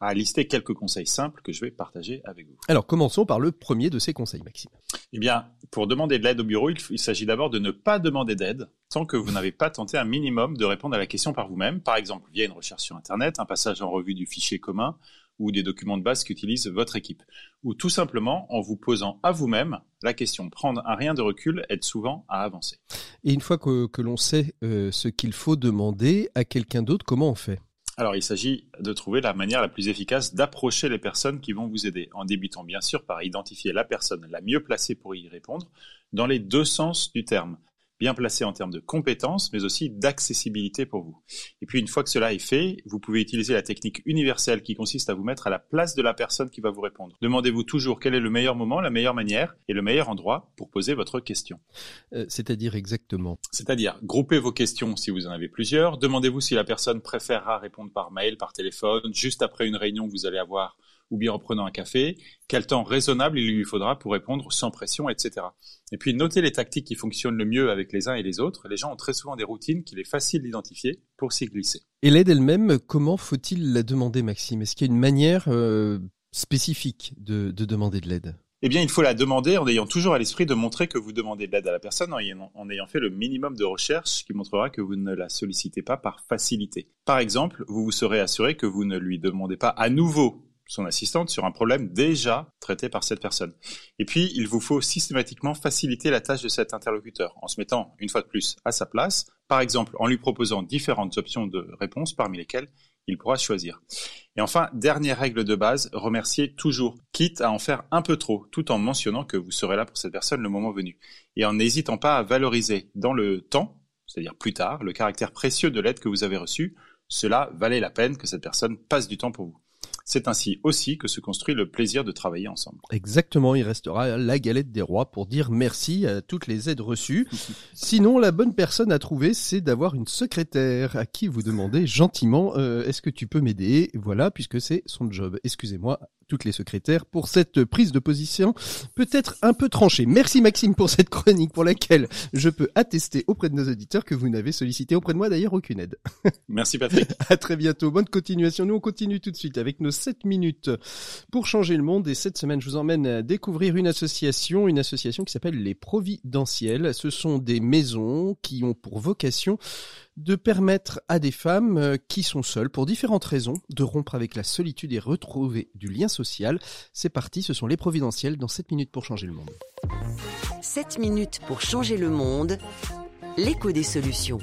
à lister quelques conseils simples que je vais partager avec vous. Alors commençons par le premier de ces conseils, Maxime. Eh bien, pour demander de l'aide au bureau, il, il s'agit d'abord de ne pas demander d'aide tant que vous n'avez pas tenté un minimum de répondre à la question par vous-même, par exemple via une recherche sur Internet, un passage en revue du fichier commun ou des documents de base qu'utilise votre équipe, ou tout simplement en vous posant à vous-même la question. Prendre un rien de recul aide souvent à avancer. Et une fois que, que l'on sait euh, ce qu'il faut demander à quelqu'un d'autre, comment on fait? Alors, il s'agit de trouver la manière la plus efficace d'approcher les personnes qui vont vous aider, en débutant bien sûr par identifier la personne la mieux placée pour y répondre, dans les deux sens du terme bien placé en termes de compétences, mais aussi d'accessibilité pour vous. Et puis une fois que cela est fait, vous pouvez utiliser la technique universelle qui consiste à vous mettre à la place de la personne qui va vous répondre. Demandez-vous toujours quel est le meilleur moment, la meilleure manière et le meilleur endroit pour poser votre question. Euh, C'est-à-dire exactement C'est-à-dire groupez vos questions si vous en avez plusieurs. Demandez-vous si la personne préférera répondre par mail, par téléphone, juste après une réunion que vous allez avoir ou bien en prenant un café, quel temps raisonnable il lui faudra pour répondre sans pression, etc. Et puis notez les tactiques qui fonctionnent le mieux avec les uns et les autres. Les gens ont très souvent des routines qu'il est facile d'identifier pour s'y glisser. Et l'aide elle-même, comment faut-il la demander, Maxime? Est-ce qu'il y a une manière euh, spécifique de, de demander de l'aide? Eh bien, il faut la demander en ayant toujours à l'esprit de montrer que vous demandez de l'aide à la personne en ayant, en ayant, fait le minimum de recherche qui montrera que vous ne la sollicitez pas par facilité. Par exemple, vous vous serez assuré que vous ne lui demandez pas à nouveau son assistante sur un problème déjà traité par cette personne. Et puis, il vous faut systématiquement faciliter la tâche de cet interlocuteur en se mettant, une fois de plus, à sa place, par exemple en lui proposant différentes options de réponse parmi lesquelles il pourra choisir. Et enfin, dernière règle de base, remercier toujours, quitte à en faire un peu trop, tout en mentionnant que vous serez là pour cette personne le moment venu. Et en n'hésitant pas à valoriser dans le temps, c'est-à-dire plus tard, le caractère précieux de l'aide que vous avez reçue, cela valait la peine que cette personne passe du temps pour vous. C'est ainsi aussi que se construit le plaisir de travailler ensemble. Exactement, il restera la galette des rois pour dire merci à toutes les aides reçues. [LAUGHS] Sinon, la bonne personne à trouver, c'est d'avoir une secrétaire à qui vous demandez gentiment euh, est-ce que tu peux m'aider? Voilà, puisque c'est son job. Excusez-moi, toutes les secrétaires pour cette prise de position peut-être un peu tranchée. Merci Maxime pour cette chronique pour laquelle je peux attester auprès de nos auditeurs que vous n'avez sollicité auprès de moi d'ailleurs aucune aide. Merci Patrick. [LAUGHS] à très bientôt. Bonne continuation. Nous on continue tout de suite avec nos 7 minutes pour changer le monde et cette semaine je vous emmène découvrir une association, une association qui s'appelle les Providentiels. Ce sont des maisons qui ont pour vocation de permettre à des femmes euh, qui sont seules pour différentes raisons de rompre avec la solitude et retrouver du lien C'est parti, ce sont les providentiels dans 7 minutes pour changer le monde. 7 minutes pour changer le monde, l'écho des solutions.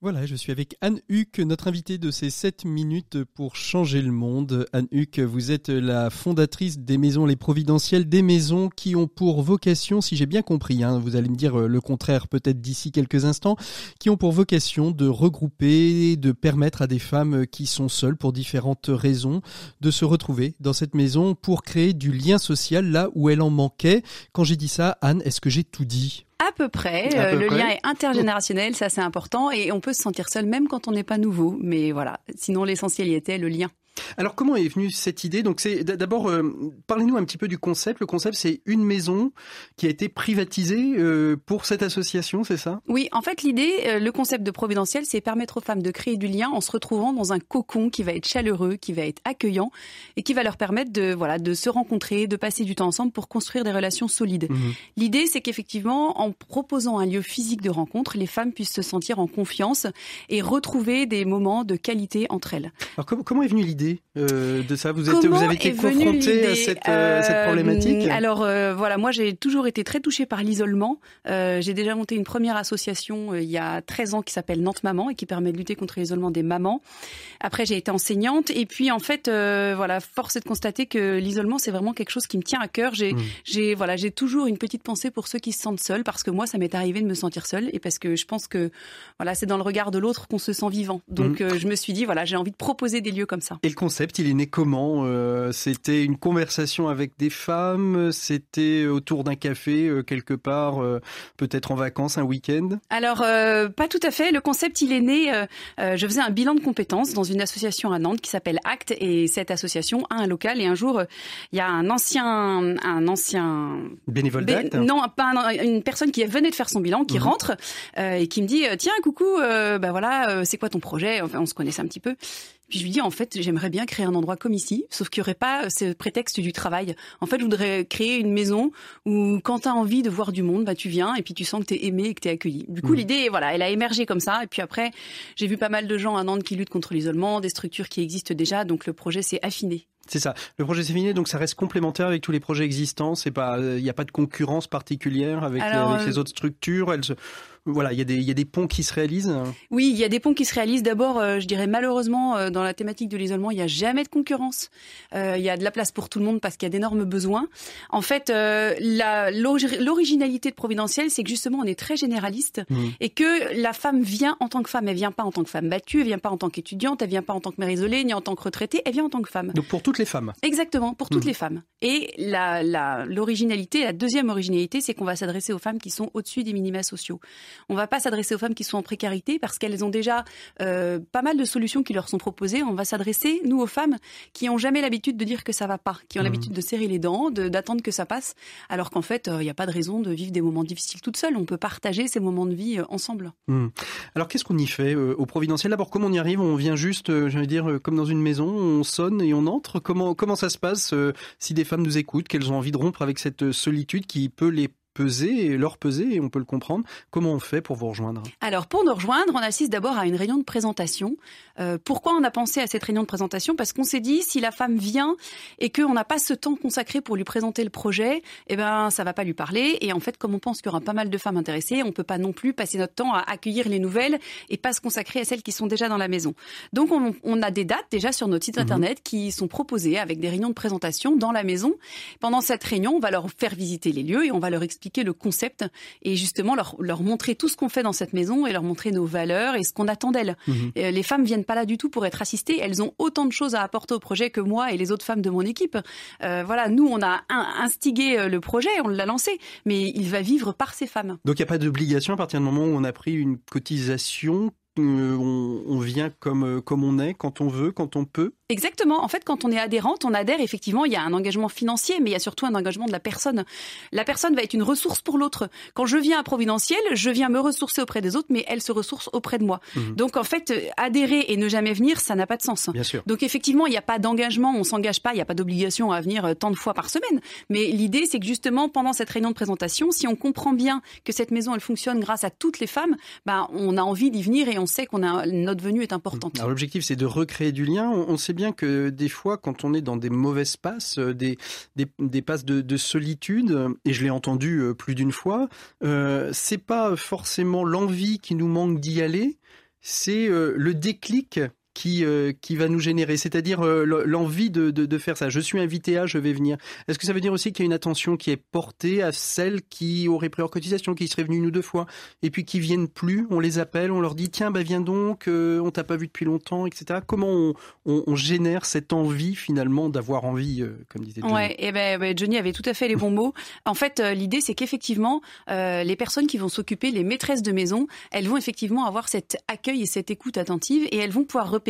Voilà, je suis avec Anne Huck, notre invitée de ces 7 minutes pour changer le monde. Anne Huck, vous êtes la fondatrice des maisons Les Providentielles, des maisons qui ont pour vocation, si j'ai bien compris, hein, vous allez me dire le contraire peut-être d'ici quelques instants, qui ont pour vocation de regrouper, de permettre à des femmes qui sont seules pour différentes raisons de se retrouver dans cette maison pour créer du lien social là où elle en manquait. Quand j'ai dit ça, Anne, est-ce que j'ai tout dit? À peu près. À peu Euh, le près. lien est intergénérationnel, ça c'est important, et on peut se sentir seul même quand on n'est pas nouveau. Mais voilà, sinon l'essentiel y était le lien. Alors comment est venue cette idée? Donc c'est d'abord euh, parlez-nous un petit peu du concept. Le concept c'est une maison qui a été privatisée euh, pour cette association, c'est ça? Oui, en fait l'idée, euh, le concept de providentiel, c'est permettre aux femmes de créer du lien en se retrouvant dans un cocon qui va être chaleureux, qui va être accueillant, et qui va leur permettre de voilà de se rencontrer, de passer du temps ensemble pour construire des relations solides. Mhm. L'idée, c'est qu'effectivement, en proposant un lieu physique de rencontre, les femmes puissent se sentir en confiance et retrouver des moments de qualité entre elles. Alors comment est venue l'idée? Euh, de ça? Vous, êtes, Comment vous avez été confronté à l'idée cette, euh, cette Euh, problématique? Alors euh, voilà, moi j'ai toujours été très touchée par l'isolement. Euh, j'ai déjà monté une première association euh, il y a 13 ans qui s'appelle Nantes Maman et qui permet de lutter contre l'isolement des mamans. Après j'ai été enseignante et puis en fait euh, voilà, force est de constater que l'isolement c'est vraiment quelque chose qui me tient à cœur. J'ai Mm. j'ai voilà, j'ai toujours une petite pensée pour ceux qui se sentent seuls parce que moi ça m'est arrivé de me sentir seule et parce que je pense que voilà, c'est dans le regard de l'autre qu'on se sent vivant. Donc Mm. euh, je me suis dit voilà, j'ai envie de proposer des lieux comme ça. et, le concept, il est né comment euh, C'était une conversation avec des femmes C'était autour d'un café quelque part, peut-être en vacances, un week-end? Alors, pas tout à fait. Le concept, il est né. je faisais un bilan de compétences dans une association à Nantes qui s'appelle Acte, et cette association a un local. Et un jour, il y a un ancien, un ancien bénévole d'Acte. Non, pas une personne qui venait de faire son bilan, qui mhm. rentre et qui me dit tiens, coucou, ben voilà, c'est quoi ton projet? Enfin, on se connaissait un petit peu. Puis je lui dis en fait j'aimerais bien créer un endroit comme ici, sauf qu'il n'y aurait pas ce prétexte du travail. En fait je voudrais créer une maison où quand tu as envie de voir du monde, bah tu viens et puis tu sens que tu es aimé et que tu es accueilli. Du coup mmh. l'idée voilà, elle a émergé comme ça et puis après j'ai vu pas mal de gens à Nantes qui luttent contre l'isolement, des structures qui existent déjà donc le projet s'est affiné. C'est ça. Le projet s'est fini, donc ça reste complémentaire avec tous les projets existants. C'est pas, il n'y a pas de concurrence particulière avec, avec les autres structures. Elles se, voilà, il y, a des, il y a des ponts qui se réalisent. Oui, il y a des ponts qui se réalisent. D'abord, euh, je dirais malheureusement, euh, dans la thématique de l'isolement, il n'y a jamais de concurrence. Euh, il y a de la place pour tout le monde parce qu'il y a d'énormes besoins. En fait, l'originalité de Providentiel, c'est que justement, on est très généraliste mmh. et que la femme vient en tant que femme. Elle vient pas en tant que femme battue, elle vient pas en tant qu'étudiante, elle vient pas en tant que mère isolée, ni en tant que retraitée, elle vient en tant que femme. Donc pour toutes les femmes. Exactement, pour toutes mmh. les femmes. Et l'originalité, la, la deuxième originalité, c'est qu'on va s'adresser aux femmes qui sont au-dessus des minima sociaux. On va pas s'adresser aux femmes qui sont en précarité parce qu'elles ont déjà euh, pas mal de solutions qui leur sont proposées. On va s'adresser, nous, aux femmes qui ont jamais l'habitude de dire que ça va pas, qui ont mmh. l'habitude de serrer les dents, d'attendre que ça passe, alors qu'en fait, il euh, n'y a pas de raison de vivre des moments difficiles toute seule. On peut partager ces moments de vie euh, ensemble. Mmh. Alors, qu'est-ce qu'on y fait au Providentiel? D'abord, comment on y arrive? On vient juste, j'allais dire, comme dans une maison, on sonne et on entre. Comment comment ça se passe si des femmes nous écoutent, qu'elles ont envie de rompre avec cette solitude qui peut les peser, leur peser, et on peut le comprendre. Comment on fait pour vous rejoindre? Alors, pour nous rejoindre, on assiste d'abord à une réunion de présentation. Euh, pourquoi on a pensé à cette réunion de présentation? Parce qu'on s'est dit, si la femme vient et qu'on n'a pas ce temps consacré pour lui présenter le projet, eh ben, ça va pas lui parler. Et en fait, comme on pense qu'il y aura pas mal de femmes intéressées, on peut pas non plus passer notre temps à accueillir les nouvelles et pas se consacrer à celles qui sont déjà dans la maison. Donc, on, a des dates déjà sur notre site mhm. internet qui sont proposées avec des réunions de présentation dans la maison. Pendant cette réunion, on va leur faire visiter les lieux et on va leur expliquer le concept et justement leur, leur montrer tout ce qu'on fait dans cette maison et leur montrer nos valeurs et ce qu'on attend d'elles. Mhm. Euh, les femmes viennent pas là du tout pour être assistées, elles ont autant de choses à apporter au projet que moi et les autres femmes de mon équipe. Euh, voilà, nous on a instigé euh, le projet, on l'a lancé, mais il va vivre par ces femmes. Donc il n'y a pas d'obligation à partir du moment où on a pris une cotisation on, on, vient comme, comme on est, quand on veut, quand on peut? Exactement. En fait, quand on est adhérente, on adhère, effectivement, il y a un engagement financier, mais il y a surtout un engagement de la personne. La personne va être une ressource pour l'autre. Quand je viens à Providentiel, je viens me ressourcer auprès des autres, mais elle se ressource auprès de moi. Mhm. Donc, en fait, adhérer et ne jamais venir, ça n'a pas de sens. Bien sûr. Donc, effectivement, il n'y a pas d'engagement, on s'engage pas, il n'y a pas d'obligation à venir euh, tant de fois par semaine. Mais l'idée, c'est que justement, pendant cette réunion de présentation, si on comprend bien que cette maison, elle fonctionne grâce à toutes les femmes, ben, on a envie d'y venir et on sait qu'on a, notre venue est importante. Alors, l'objectif, c'est de recréer du lien. On, sait que des fois, quand on est dans des mauvaises passes, euh, des, des, passes de, solitude, et je l'ai entendu euh, plus d'une fois, euh, c'est pas forcément l'envie qui nous manque d'y aller, c'est le déclic qui, euh, qui va nous générer, c'est-à-dire euh, l'envie de, de, faire ça. Je suis invité à, je vais venir. Est-ce que ça veut dire aussi qu'il y a une attention qui est portée à celles qui auraient pris leur cotisation, qui seraient venues une ou deux fois, et puis qui viennent plus On les appelle, on leur dit tiens, bah viens donc, euh, on t'a pas vu depuis longtemps, etc. Comment on, on, génère cette envie finalement d'avoir envie, comme disait Johnny Ouais, et ben, ben, Johnny avait tout à fait les bons mots. En fait, l'idée c'est qu'effectivement, les personnes qui vont s'occuper, les maîtresses de maison, elles vont effectivement avoir cet accueil et cette écoute attentive, et elles vont pouvoir repérer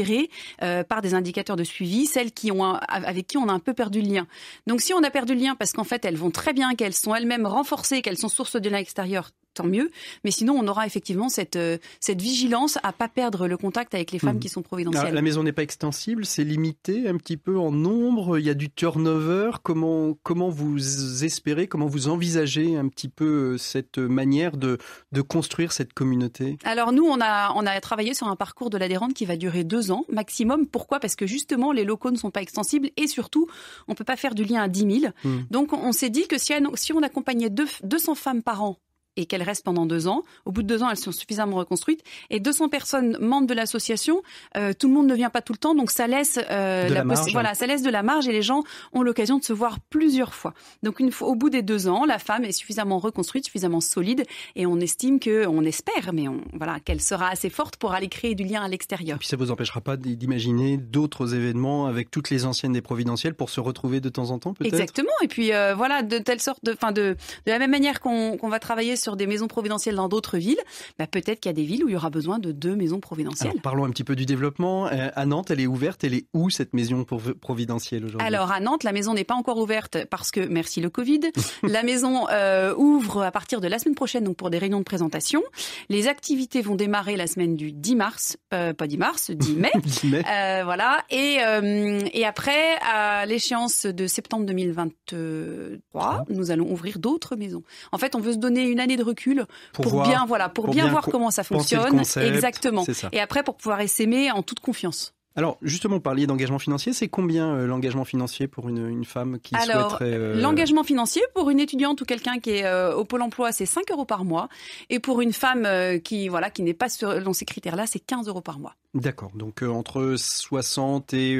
euh, par des indicateurs de suivi, celles qui ont avec qui on a un peu perdu le lien. Donc si on a perdu le lien parce qu'en fait elles vont très bien, qu'elles sont elles-mêmes renforcées, qu'elles sont source de lien extérieur, tant mieux. Mais sinon, on aura effectivement cette, euh, cette vigilance à pas perdre le contact avec les femmes mmh. qui sont providentielles. la maison n'est pas extensible, c'est limité un petit peu en nombre. Il y a du turnover. Comment, comment vous espérez, comment vous envisagez un petit peu euh, cette manière de, de construire cette communauté? Alors nous, on a, on a travaillé sur un parcours de l'adhérente qui va durer deux ans maximum. Pourquoi? Parce que justement, les locaux ne sont pas extensibles et surtout, on peut pas faire du lien à 10 000. Mmh. Donc, on s'est dit que si, si on accompagnait deux, 200 femmes par an et qu'elles restent pendant deux ans. Au bout de deux ans, elles sont suffisamment reconstruites. Et 200 personnes membres de l'association, euh, tout le monde ne vient pas tout le temps, donc ça laisse euh, la, marge. voilà, ça laisse de la marge et les gens ont l'occasion de se voir plusieurs fois. Donc une fois, au bout des deux ans, la femme est suffisamment reconstruite, suffisamment solide, et on estime que, on espère, mais on, voilà, qu'elle sera assez forte pour aller créer du lien à l'extérieur. Et puis ça vous empêchera pas d'imaginer d'autres événements avec toutes les anciennes des providentielles pour se retrouver de temps en temps, peut-être? Exactement. Et puis euh, voilà, de telle sorte, de, enfin de, de la même manière qu'on va travailler sur des maisons providentielles dans d'autres villes, bah, peut-être qu'il y a des villes où il y aura besoin de deux maisons providentielles. Alors, parlons un petit peu du développement. Euh, à Nantes, elle est ouverte. Elle est où cette maison providentielle aujourd'hui? Alors à Nantes, la maison n'est pas encore ouverte parce que merci le Covid. [LAUGHS] la maison euh, ouvre à partir de la semaine prochaine, donc pour des réunions de présentation. Les activités vont démarrer la semaine du 10 mars, euh, pas 10 mars, 10 [LAUGHS] mai. 10 mai. Euh, voilà. Et, euh, et après, à l'échéance de septembre 2023, nous allons ouvrir d'autres maisons. En fait, on veut se donner une année de recul Pour pour, voir- bien, voilà, pour, pour bien, bien voir co- comment ça fonctionne. concept, Exactement. ça. Et après, pour pouvoir s'aimer en toute confiance. Alors, justement, vous parliez d'engagement financier. C'est combien euh, l'engagement financier pour une, une femme qui Alors, souhaiterait... euh, L'engagement financier pour une étudiante ou quelqu'un qui est euh, au pôle emploi, c'est 5 euros par mois. Et pour une femme euh, qui voilà qui n'est pas sur, dans ces critères-là, c'est 15 euros par mois. D'accord. Donc, entre 60 et,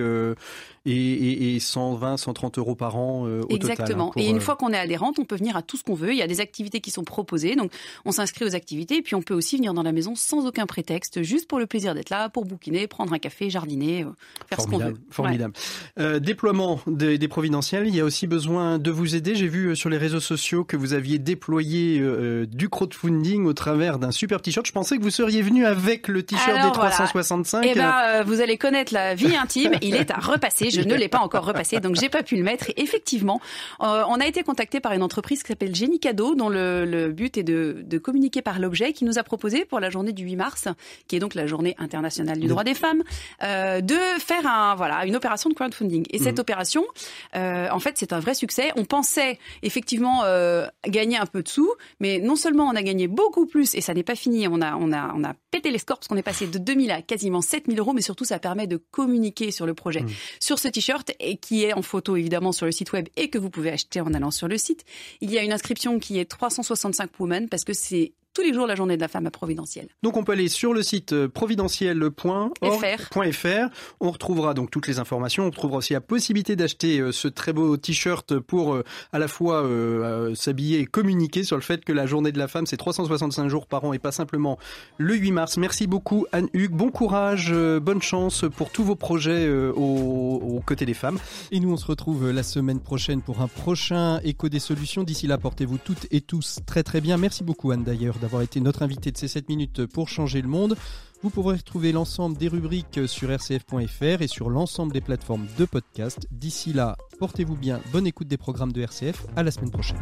et, et, et 120, 130 euros par an euh, au total. Exactement. hein, pour, et une euh, fois qu'on est adhérente, on peut venir à tout ce qu'on veut. Il y a des activités qui sont proposées, donc on s'inscrit aux activités. Et puis on peut aussi venir dans la maison sans aucun prétexte, juste pour le plaisir d'être là, pour bouquiner, prendre un café, jardiner, euh, faire ce qu'on veut. formidable. Euh, déploiement des, des providentielles, il y a aussi besoin de vous aider. J'ai vu sur les réseaux sociaux que vous aviez déployé du crowdfunding au travers d'un super t-shirt. Je pensais que vous seriez venu avec le t-shirt des voilà. 365. Eh ben, euh, vous allez connaître la vie intime. Il est à repasser. Je ne l'ai pas encore repassé, donc j'ai pas pu le mettre. Et effectivement, euh, on a été contacté par une entreprise qui s'appelle Génie Cadeau, dont le, le but est de, de communiquer par l'objet, qui nous a proposé pour la journée du 8 mars, qui est donc la journée internationale du droit des femmes, euh, de faire un voilà une opération de crowdfunding. Et cette Mhm. opération, euh, en fait, c'est un vrai succès. On pensait effectivement gagner un peu de sous, mais non seulement on a gagné beaucoup plus, et ça n'est pas fini. On a on a on a pété les scores parce qu'on est passé de 2000 à quasiment 7000 euros, mais surtout ça permet de communiquer sur le projet, Mhm. sur ce t-shirt qui est en photo évidemment sur le site web et que vous pouvez acheter en allant sur le site. Il y a une inscription qui est 365 women parce que c'est tous les jours la journée de la femme à Providentiel. Donc on peut aller sur le site euh, providentiel.org.fr. On retrouvera donc toutes les informations. On retrouvera aussi la possibilité d'acheter euh, ce très beau t-shirt pour euh, à la fois euh, s'habiller et communiquer sur le fait que la journée de la femme c'est 365 jours par an et pas simplement le 8 mars. Merci beaucoup Anne Hugues. Bon courage, bonne chance pour tous vos projets euh, aux, aux côtés des femmes. Et nous on se retrouve la semaine prochaine pour un prochain écho des solutions. D'ici là, portez-vous toutes et tous très très bien. Merci beaucoup Anne d'ailleurs d'avoir été notre invitée de ces 7 minutes pour changer le monde. Vous pourrez retrouver l'ensemble des rubriques sur rcf.fr et sur l'ensemble des plateformes de podcast. D'ici là, portez-vous bien, bonne écoute des programmes de RCF, à la semaine prochaine.